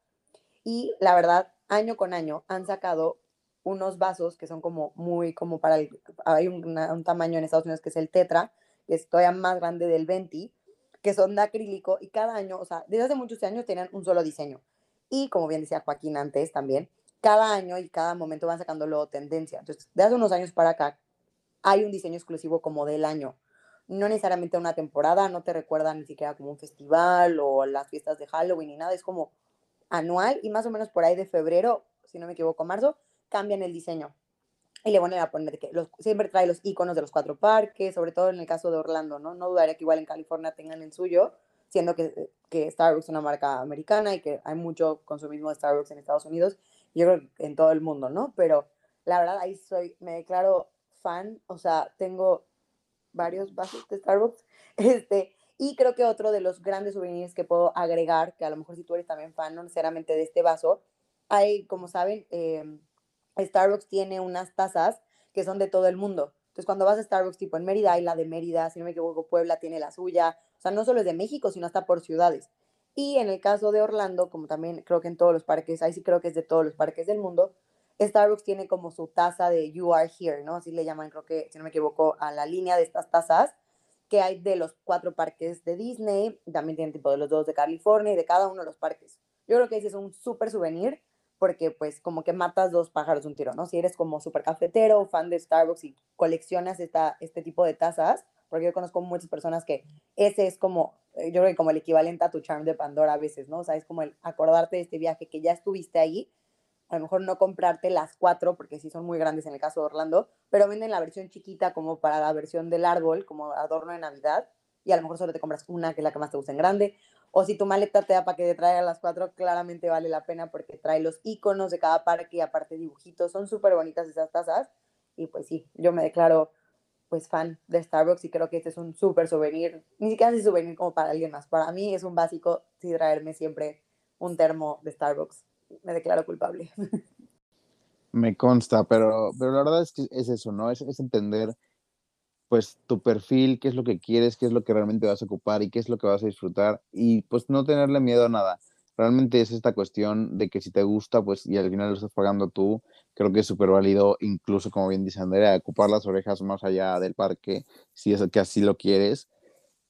y la verdad, año con año han sacado unos vasos que son como muy, como para el, hay un, tamaño en Estados Unidos que es el Tetra, que es todavía más grande del 20, que son de acrílico y cada año, o sea, desde hace muchos años tienen un solo diseño. Y como bien decía Joaquín antes también, cada año y cada momento van sacando luego tendencia. Entonces, de hace unos años para acá, hay un diseño exclusivo como del año. No necesariamente una temporada, no te recuerda ni siquiera como un festival o las fiestas de Halloween ni nada, es como anual y más o menos por ahí de febrero, si no me equivoco, marzo, cambian el diseño. Y le vuelven a poner que los, siempre trae los iconos de los cuatro parques, sobre todo en el caso de Orlando, ¿no? No dudaría que igual en California tengan el suyo, siendo que, que Starbucks es una marca americana y que hay mucho consumismo de Starbucks en Estados Unidos, yo creo que en todo el mundo, ¿no? Pero la verdad ahí soy, me declaro fan, o sea, tengo varios vasos de Starbucks, este, y creo que otro de los grandes souvenirs que puedo agregar, que a lo mejor si tú eres también fan, no necesariamente de este vaso, hay, como saben, eh, Starbucks tiene unas tazas que son de todo el mundo. Entonces, cuando vas a Starbucks, tipo en Mérida, hay la de Mérida, si no me equivoco, Puebla tiene la suya. O sea, no solo es de México, sino hasta por ciudades. Y en el caso de Orlando, como también creo que en todos los parques, ahí sí creo que es de todos los parques del mundo, Starbucks tiene como su taza de You Are Here, ¿no? Así le llaman, creo que, si no me equivoco, a la línea de estas tazas que hay de los cuatro parques de Disney. También tienen tipo de los dos de California y de cada uno de los parques. Yo creo que ese es un súper souvenir porque pues como que matas dos pájaros de un tiro, ¿no? Si eres como súper cafetero, fan de Starbucks y coleccionas esta, este tipo de tazas, porque yo conozco muchas personas que ese es como, eh, yo creo que como el equivalente a tu charm de Pandora a veces, ¿no? O sea, es como el acordarte de este viaje que ya estuviste ahí, a lo mejor no comprarte las cuatro, porque sí son muy grandes en el caso de Orlando, pero venden la versión chiquita como para la versión del árbol, como adorno de Navidad, y a lo mejor solo te compras una que es la que más te gusta en grande, o si tu maleta te da para que te traiga las cuatro, claramente vale la pena porque trae los iconos de cada parque y aparte dibujitos. Son súper bonitas esas tazas. Y pues sí, yo me declaro pues fan de Starbucks y creo que este es un súper souvenir. Ni siquiera es souvenir como para alguien más. Para mí es un básico sí traerme siempre un termo de Starbucks. Me declaro culpable. Me consta, pero, pero la verdad es que es eso, ¿no? Es, es entender pues tu perfil, qué es lo que quieres, qué es lo que realmente vas a ocupar y qué es lo que vas a disfrutar y pues no tenerle miedo a nada. Realmente es esta cuestión de que si te gusta, pues y al final lo estás pagando tú, creo que es súper válido, incluso como bien dice Andrea, ocupar las orejas más allá del parque, si es que así lo quieres.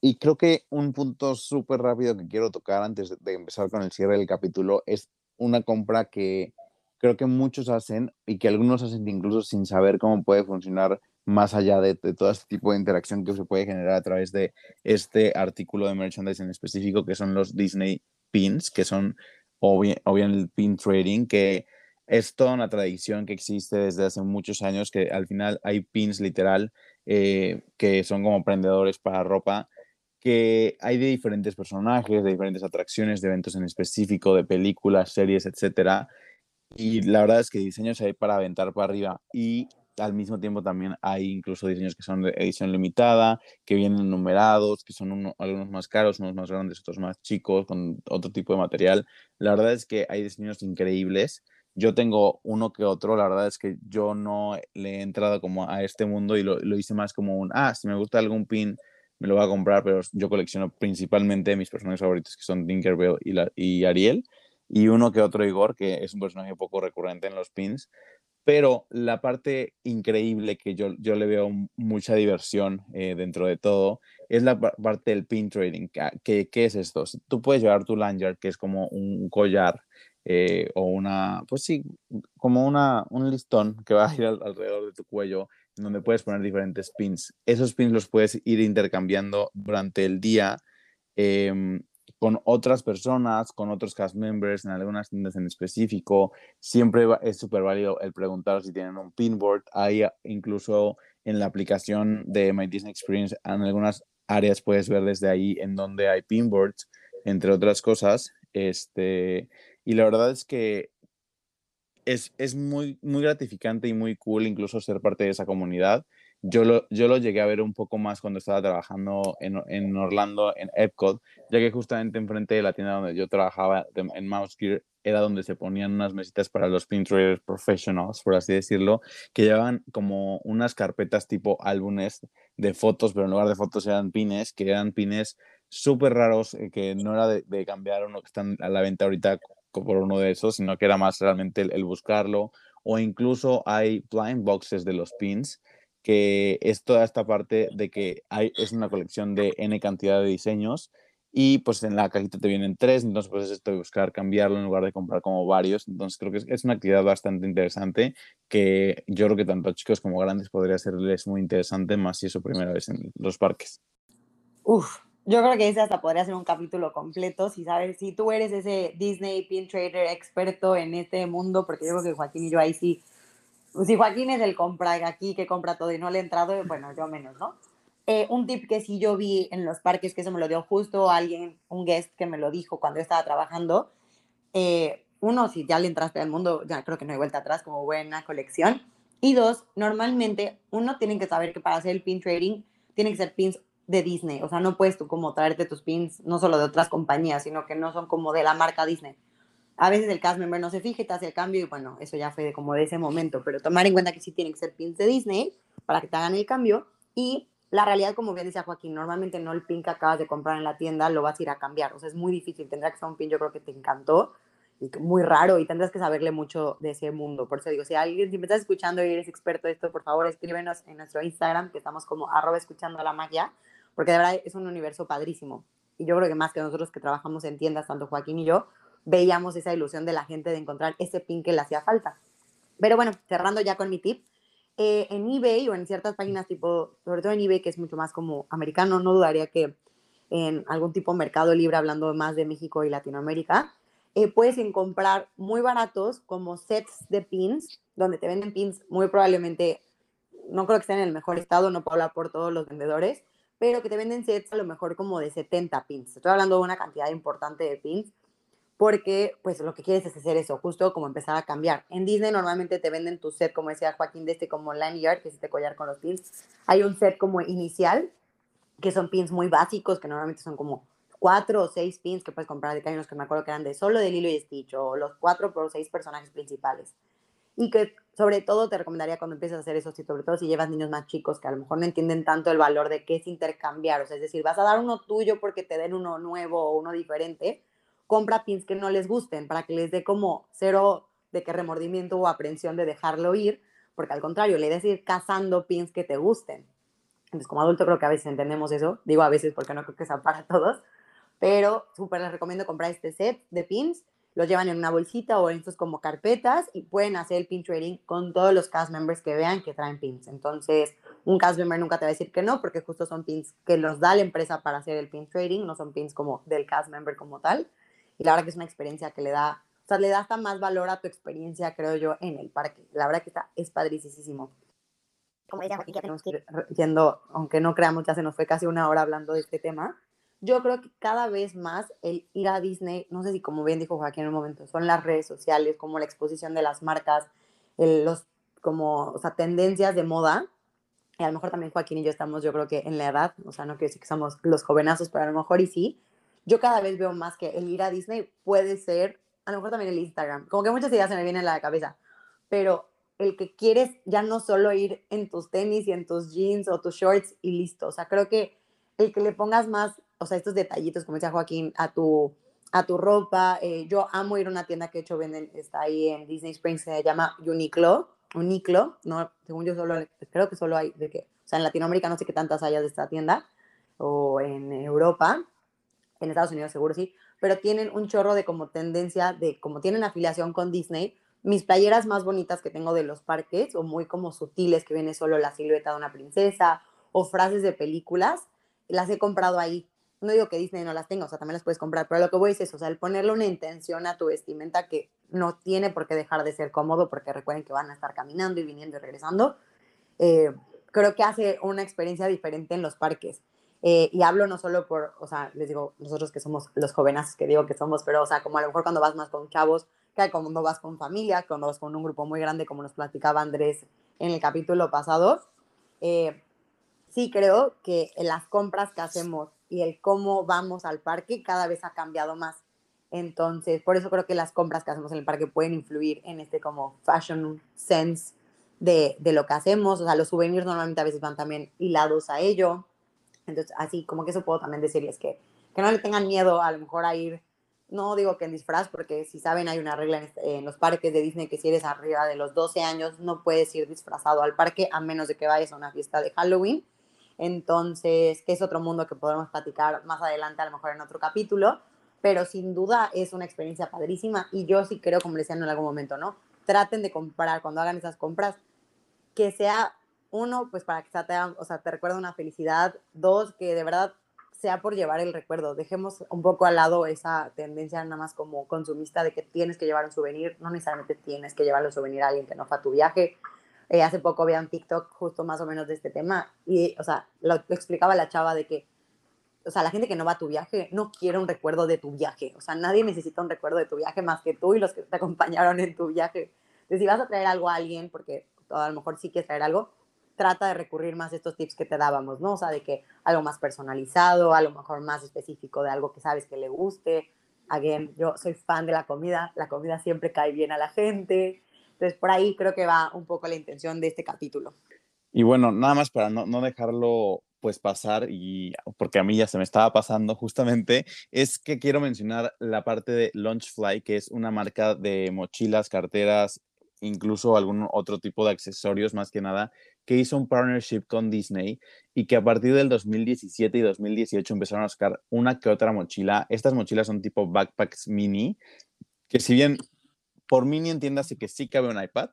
Y creo que un punto súper rápido que quiero tocar antes de empezar con el cierre del capítulo es una compra que creo que muchos hacen y que algunos hacen incluso sin saber cómo puede funcionar más allá de, todo este tipo de interacción que se puede generar a través de este artículo de merchandise en específico, que son los Disney Pins, que son o bien, el pin trading, que es toda una tradición que existe desde hace muchos años, que al final hay pins literal eh, que son como prendedores para ropa, que hay de diferentes personajes, de diferentes atracciones, de eventos en específico, de películas, series, etcétera. Y la verdad es que diseños hay para aventar para arriba. Y al mismo tiempo también hay incluso diseños que son de edición limitada, que vienen numerados, que son algunos más caros, unos más grandes, otros más chicos, con otro tipo de material. La verdad es que hay diseños increíbles. Yo tengo uno que otro, la verdad es que yo no le he entrado como a este mundo y lo, lo hice más como un, ah, si me gusta algún pin, me lo voy a comprar, pero yo colecciono principalmente mis personajes favoritos que son Tinkerbell y, y Ariel, y uno que otro Igor, que es un personaje poco recurrente en los pins, pero la parte increíble que yo, yo le veo mucha diversión eh, dentro de todo es la parte del pin trading. ¿Qué, ¿Qué, es esto? Tú puedes llevar tu lanyard, que es como un collar eh, o una, pues sí, como una, un listón que va a ir alrededor de tu cuello, donde puedes poner diferentes pins. Esos pins los puedes ir intercambiando durante el día. Em, con otras personas, con otros cast members, en algunas tiendas en específico. Siempre es súper válido el preguntar si tienen un pinboard. Hay incluso en la aplicación de My Disney Experience, en algunas áreas puedes ver desde ahí en donde hay pinboards, entre otras cosas. Este, y la verdad es que es, es muy, muy gratificante y muy cool incluso ser parte de esa comunidad. Yo lo, yo lo llegué a ver un poco más cuando estaba trabajando en, en Orlando, en Epcot, ya que justamente enfrente de la tienda donde yo trabajaba en Mouse Gear era donde se ponían unas mesitas para los pin traders professionals, por así decirlo, que llevaban como unas carpetas tipo álbumes de fotos, pero en lugar de fotos eran pines, que eran pines súper raros, eh, que no era de, cambiar uno que están a la venta ahorita por uno de esos, sino que era más realmente el, buscarlo. O incluso hay blind boxes de los pins, que es toda esta parte de que hay, es una colección de N cantidad de diseños y pues en la cajita te vienen tres, entonces pues esto de buscar cambiarlo en lugar de comprar como varios, entonces creo que es, una actividad bastante interesante que yo creo que tanto chicos como grandes podría serles muy interesante, más si es su primera vez en los parques. Uf, yo creo que ese hasta podría ser un capítulo completo, si sabes, si tú eres ese Disney pin trader experto en este mundo, porque yo creo que Joaquín y yo ahí sí, si Joaquín es el compra aquí, que compra todo y no le he entrado, bueno, yo menos, ¿no? Eh, un tip que sí yo vi en los parques, que eso me lo dio justo alguien, un guest que me lo dijo cuando yo estaba trabajando. Eh, uno, si ya le entraste al mundo, ya creo que no hay vuelta atrás, como buena colección. Y dos, normalmente uno tiene que saber que para hacer el pin trading tiene que ser pins de Disney. O sea, no puedes tú como traerte tus pins no solo de otras compañías, sino que no son como de la marca Disney. A veces el cast member no se fija y te hace el cambio y bueno, eso ya fue como de ese momento. Pero tomar en cuenta que sí tienen que ser pins de Disney para que te hagan el cambio y la realidad, como bien decía Joaquín, normalmente no el pin que acabas de comprar en la tienda lo vas a ir a cambiar. O sea, es muy difícil. Tendrá que ser un pin, yo creo que te encantó y muy raro y tendrás que saberle mucho de ese mundo. Por eso digo, si alguien, si me estás escuchando y eres experto de esto, por favor escríbenos en nuestro Instagram, que estamos como arroba escuchando la magia, porque de verdad es un universo padrísimo. Y yo creo que más que nosotros que trabajamos en tiendas, tanto Joaquín y yo, veíamos esa ilusión de la gente de encontrar ese pin que le hacía falta. Pero bueno, cerrando ya con mi tip, eh, en eBay o en ciertas páginas tipo, sobre todo en eBay, que es mucho más como americano, no dudaría que en algún tipo de mercado libre, hablando más de México y Latinoamérica, eh, puedes comprar muy baratos como sets de pins, donde te venden pins muy probablemente, no creo que estén en el mejor estado, no puedo hablar por todos los vendedores, pero que te venden sets a lo mejor como de 70 pins. Estoy hablando de una cantidad importante de pins porque pues lo que quieres es hacer eso, justo como empezar a cambiar. En Disney normalmente te venden tu set, como decía Joaquín, de este como lanyard, que es este collar con los pins. Hay un set como inicial, que son pins muy básicos, que normalmente son como cuatro o seis pins que puedes comprar, de que que me acuerdo que eran de solo de Lilo y Stitch, o los cuatro por seis personajes principales. Y que sobre todo te recomendaría cuando empieces a hacer eso, sobre todo si llevas niños más chicos que a lo mejor no entienden tanto el valor de qué es intercambiar, o sea, es decir, vas a dar uno tuyo porque te den uno nuevo o uno diferente, compra pins que no les gusten para que les dé como cero de que remordimiento o aprensión de dejarlo ir, porque al contrario, le des ir cazando pins que te gusten. Entonces, como adulto creo que a veces entendemos eso, digo a veces porque no creo que sea para todos, pero súper les recomiendo comprar este set de pins, los llevan en una bolsita o en estos como carpetas y pueden hacer el pin trading con todos los cast members que vean que traen pins. Entonces, un cast member nunca te va a decir que no, porque justo son pins que los da la empresa para hacer el pin trading, no son pins como del cast member como tal. Y la verdad que es una experiencia que le da, o sea, le da hasta más valor a tu experiencia, creo yo, en el parque. La verdad que está, es padricísimo. Como decía Joaquín, tenemos que ir yendo, aunque no creamos, ya se nos fue casi una hora hablando de este tema. Yo creo que cada vez más el ir a Disney, no sé si como bien dijo Joaquín en un momento, son las redes sociales, como la exposición de las marcas, los como, o sea, tendencias de moda. Y a lo mejor también Joaquín y yo estamos, yo creo que en la edad, o sea, no quiero decir que somos los jovenazos, pero a lo mejor y sí, yo cada vez veo más que el ir a Disney puede ser, a lo mejor también el Instagram, como que muchas ideas se me vienen a la cabeza, pero el que quieres ya no solo ir en tus tenis y en tus jeans o tus shorts y listo, o sea, creo que el que le pongas más, o sea, estos detallitos, como decía Joaquín, a tu, a tu ropa, eh, yo amo ir a una tienda que de hecho venden, está ahí en Disney Springs, se llama Uniqlo, Uniqlo, no, según yo solo, creo que solo hay, de que, o sea, en Latinoamérica no sé qué tantas haya de esta tienda, o en Europa, en Estados Unidos seguro sí, pero tienen un chorro de como tendencia de, como tienen afiliación con Disney, mis playeras más bonitas que tengo de los parques, o muy como sutiles, que viene solo la silueta de una princesa, o frases de películas, las he comprado ahí. No digo que Disney no las tenga, o sea, también las puedes comprar, pero lo que voy es eso, o sea, el ponerle una intención a tu vestimenta que no tiene por qué dejar de ser cómodo, porque recuerden que van a estar caminando y viniendo y regresando, eh, creo que hace una experiencia diferente en los parques. Eh, y hablo no solo por, o sea, les digo, nosotros que somos los jóvenes que digo que somos, pero, o sea, como a lo mejor cuando vas más con chavos, que cuando vas con familia, cuando vas con un grupo muy grande, como nos platicaba Andrés en el capítulo pasado, eh, sí creo que las compras que hacemos y el cómo vamos al parque cada vez ha cambiado más. Entonces, por eso creo que las compras que hacemos en el parque pueden influir en este como fashion sense de, de lo que hacemos. O sea, los souvenirs normalmente a veces van también hilados a ello. Entonces, así como que eso puedo también decirles que, que no le tengan miedo a lo mejor a ir no digo que en disfraz, porque si saben hay una regla este, en, los parques de Disney que si eres arriba de los 12 años no puedes ir disfrazado al parque a menos de que vayas a una fiesta de Halloween. Entonces, que es otro mundo que podremos platicar más adelante, a lo mejor en otro capítulo, pero sin duda es una experiencia padrísima y yo sí creo, como les decía en algún momento, ¿no? Traten de comprar cuando hagan esas compras, que sea uno, pues para que te, o sea, te recuerde una felicidad, dos, que de verdad sea por llevar el recuerdo. Dejemos un poco al lado esa tendencia nada más como consumista de que tienes que llevar un souvenir. No necesariamente tienes que llevar un souvenir a alguien que no fue a tu viaje. Eh, hace poco vean TikTok justo más o menos de este tema y, o sea, lo, explicaba la chava de que, o sea, la gente que no va a tu viaje no quiere un recuerdo de tu viaje. O sea, nadie necesita un recuerdo de tu viaje más que tú y los que te acompañaron en tu viaje. Entonces, si vas a traer algo a alguien, porque a lo mejor sí quieres traer algo, trata de recurrir más a estos tips que te dábamos, ¿no? O sea, de que algo más personalizado, a lo mejor más específico de algo que sabes que le guste. Again, yo soy fan de la comida, la comida siempre cae bien a la gente. Entonces, por ahí creo que va un poco la intención de este capítulo. Y bueno, nada más para no, no dejarlo pues pasar y porque a mí ya se me estaba pasando justamente es que quiero mencionar la parte de Launchfly que es una marca de mochilas, carteras, incluso algún otro tipo de accesorios más que nada que hizo un partnership con Disney y que a partir del 2017 y 2018 empezaron a sacar una que otra mochila. Estas mochilas son tipo backpacks mini, que si bien por mini entiéndase que sí cabe un iPad,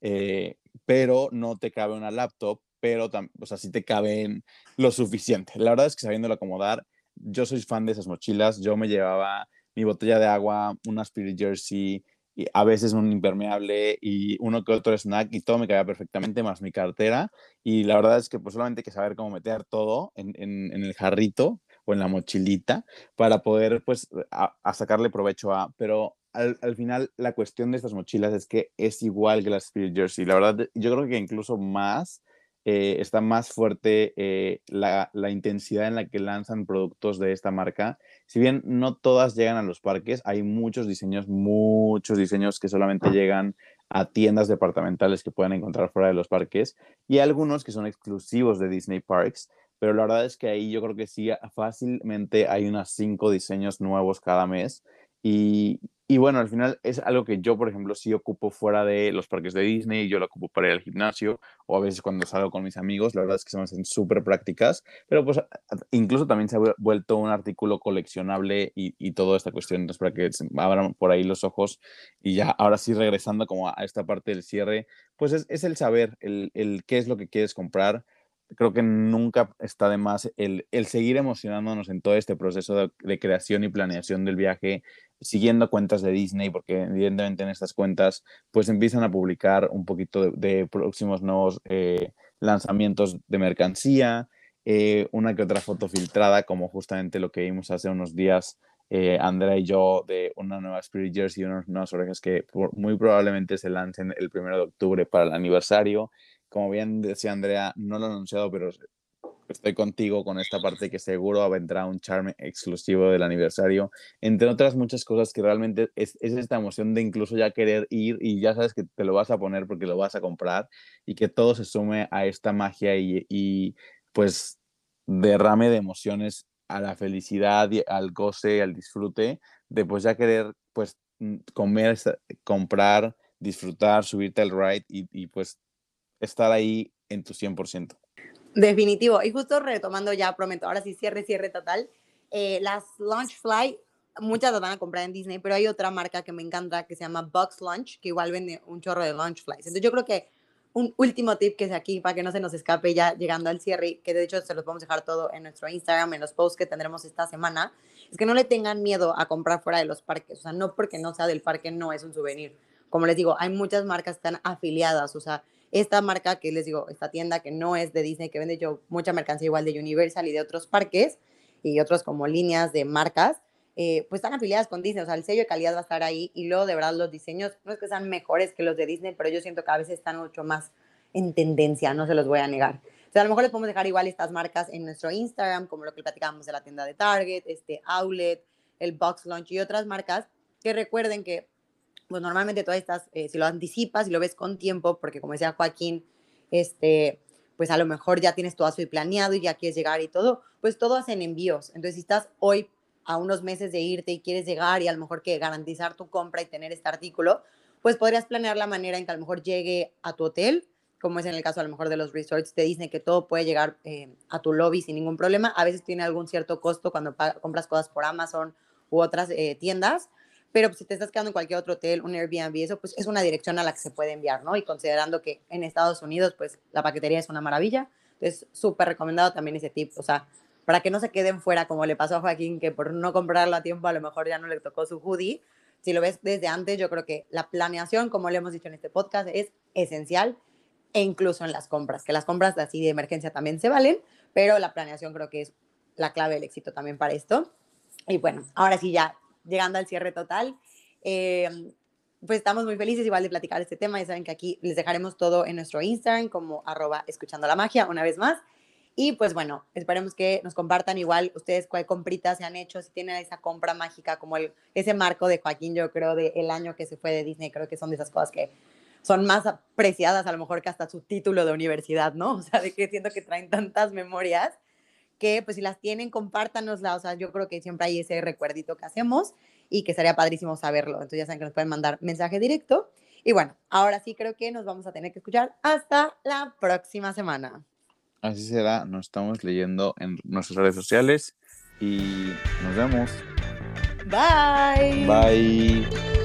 eh, pero no te cabe una laptop, pero o sea, sí te caben lo suficiente. La verdad es que sabiéndolo acomodar, yo soy fan de esas mochilas, yo me llevaba mi botella de agua, una Spirit Jersey, y a veces un impermeable y uno que otro snack y todo me caía perfectamente, más mi cartera. Y la verdad es que pues solamente hay que saber cómo meter todo en, en, el jarrito o en la mochilita para poder pues a, sacarle provecho a, pero al, al, final la cuestión de estas mochilas es que es igual que la Spirit Jersey. La verdad, yo creo que incluso más eh, está más fuerte eh, la, la, intensidad en la que lanzan productos de esta marca. Si bien no todas llegan a los parques, hay muchos diseños, muchos diseños que solamente llegan a tiendas departamentales que pueden encontrar fuera de los parques y algunos que son exclusivos de Disney Parks. Pero la verdad es que ahí yo creo que sí, fácilmente hay unos cinco diseños nuevos cada mes. Y, y bueno, al final es algo que yo, por ejemplo, sí ocupo fuera de los parques de Disney, yo lo ocupo para ir al gimnasio o a veces cuando salgo con mis amigos, la verdad es que se me hacen súper prácticas, pero pues incluso también se ha vuelto un artículo coleccionable y, y toda esta cuestión, entonces para que abran por ahí los ojos y ya ahora sí regresando como a esta parte del cierre, pues es, el saber el, el qué es lo que quieres comprar, creo que nunca está de más el, seguir emocionándonos en todo este proceso de, creación y planeación del viaje, siguiendo cuentas de Disney, porque evidentemente en estas cuentas pues empiezan a publicar un poquito de, próximos nuevos eh, lanzamientos de mercancía, eh, una que otra foto filtrada, como justamente lo que vimos hace unos días eh, Andrea y yo de una nueva Spirit Jersey y unas nuevas orejas que muy probablemente se lancen el primero de octubre para el aniversario. Como bien decía Andrea, no lo he anunciado, pero estoy contigo con esta parte que seguro vendrá un charme exclusivo del aniversario, entre otras muchas cosas que realmente es, es, esta emoción de incluso ya querer ir y ya sabes que te lo vas a poner porque lo vas a comprar y que todo se sume a esta magia y, pues derrame de emociones a la felicidad, y al goce, al disfrute, de pues ya querer pues comer, comprar, disfrutar, subirte al ride y, y pues estar ahí en tu 100%. Definitivo. Y justo retomando ya, prometo, ahora sí cierre, cierre total. Eh, las Launch Fly, muchas las van a comprar en Disney, pero hay otra marca que me encanta que se llama Box Lunch, que igual vende un chorro de Launch Flies. Entonces yo creo que un último tip que es aquí para que no se nos escape ya llegando al cierre, que de hecho se los vamos a dejar todo en nuestro Instagram, en los posts que tendremos esta semana, es que no le tengan miedo a comprar fuera de los parques. O sea, no porque no sea del parque no es un souvenir. Como les digo, hay muchas marcas que están afiliadas, o sea, esta marca que les digo, esta tienda que no es de Disney, que vende yo mucha mercancía igual de Universal y de otros parques y otros como líneas de marcas, eh, pues están afiliadas con Disney, o sea, el sello de calidad va a estar ahí y luego de verdad los diseños no es que sean mejores que los de Disney, pero yo siento que a veces están mucho más en tendencia, no se los voy a negar. O sea, a lo mejor les podemos dejar igual estas marcas en nuestro Instagram, como lo que platicábamos de la tienda de Target, este Outlet, el Box Launch y otras marcas, que recuerden que pues normalmente todas estas, eh, si lo anticipas y lo ves con tiempo, porque como decía Joaquín, este, pues a lo mejor ya tienes todo así planeado y ya quieres llegar y todo, pues todo hacen envíos. Entonces, si estás hoy a unos meses de irte y quieres llegar y a lo mejor que garantizar tu compra y tener este artículo, pues podrías planear la manera en que a lo mejor llegue a tu hotel, como es en el caso a lo mejor de los resorts de Disney, que todo puede llegar eh, a tu lobby sin ningún problema. A veces tiene algún cierto costo cuando compras cosas por Amazon u otras eh, tiendas, pero si te estás quedando en cualquier otro hotel, un Airbnb, eso pues es una dirección a la que se puede enviar, ¿no? Y considerando que en Estados Unidos pues la paquetería es una maravilla, entonces súper recomendado también ese tip, o sea, para que no se queden fuera como le pasó a Joaquín, que por no comprarlo a tiempo a lo mejor ya no le tocó su hoodie. Si lo ves desde antes, yo creo que la planeación, como le hemos dicho en este podcast, es esencial e incluso en las compras, que las compras así de emergencia también se valen, pero la planeación creo que es la clave del éxito también para esto. Y bueno, ahora sí ya llegando al cierre total. Eh, pues estamos muy felices igual de platicar este tema. Ya saben que aquí les dejaremos todo en nuestro Instagram como arroba escuchando la magia una vez más. Y pues bueno, esperemos que nos compartan igual ustedes cuál comprita se han hecho, si tienen esa compra mágica como el, ese marco de Joaquín, yo creo, del el año que se fue de Disney, creo que son de esas cosas que son más apreciadas a lo mejor que hasta su título de universidad, ¿no? O sea, de que siento que traen tantas memorias que pues si las tienen, compártanoslas, o sea, yo creo que siempre hay ese recuerdito que hacemos y que sería padrísimo saberlo. Entonces ya saben que nos pueden mandar mensaje directo. Y bueno, ahora sí creo que nos vamos a tener que escuchar hasta la próxima semana. Así será, nos estamos leyendo en nuestras redes sociales y nos vemos. Bye. Bye.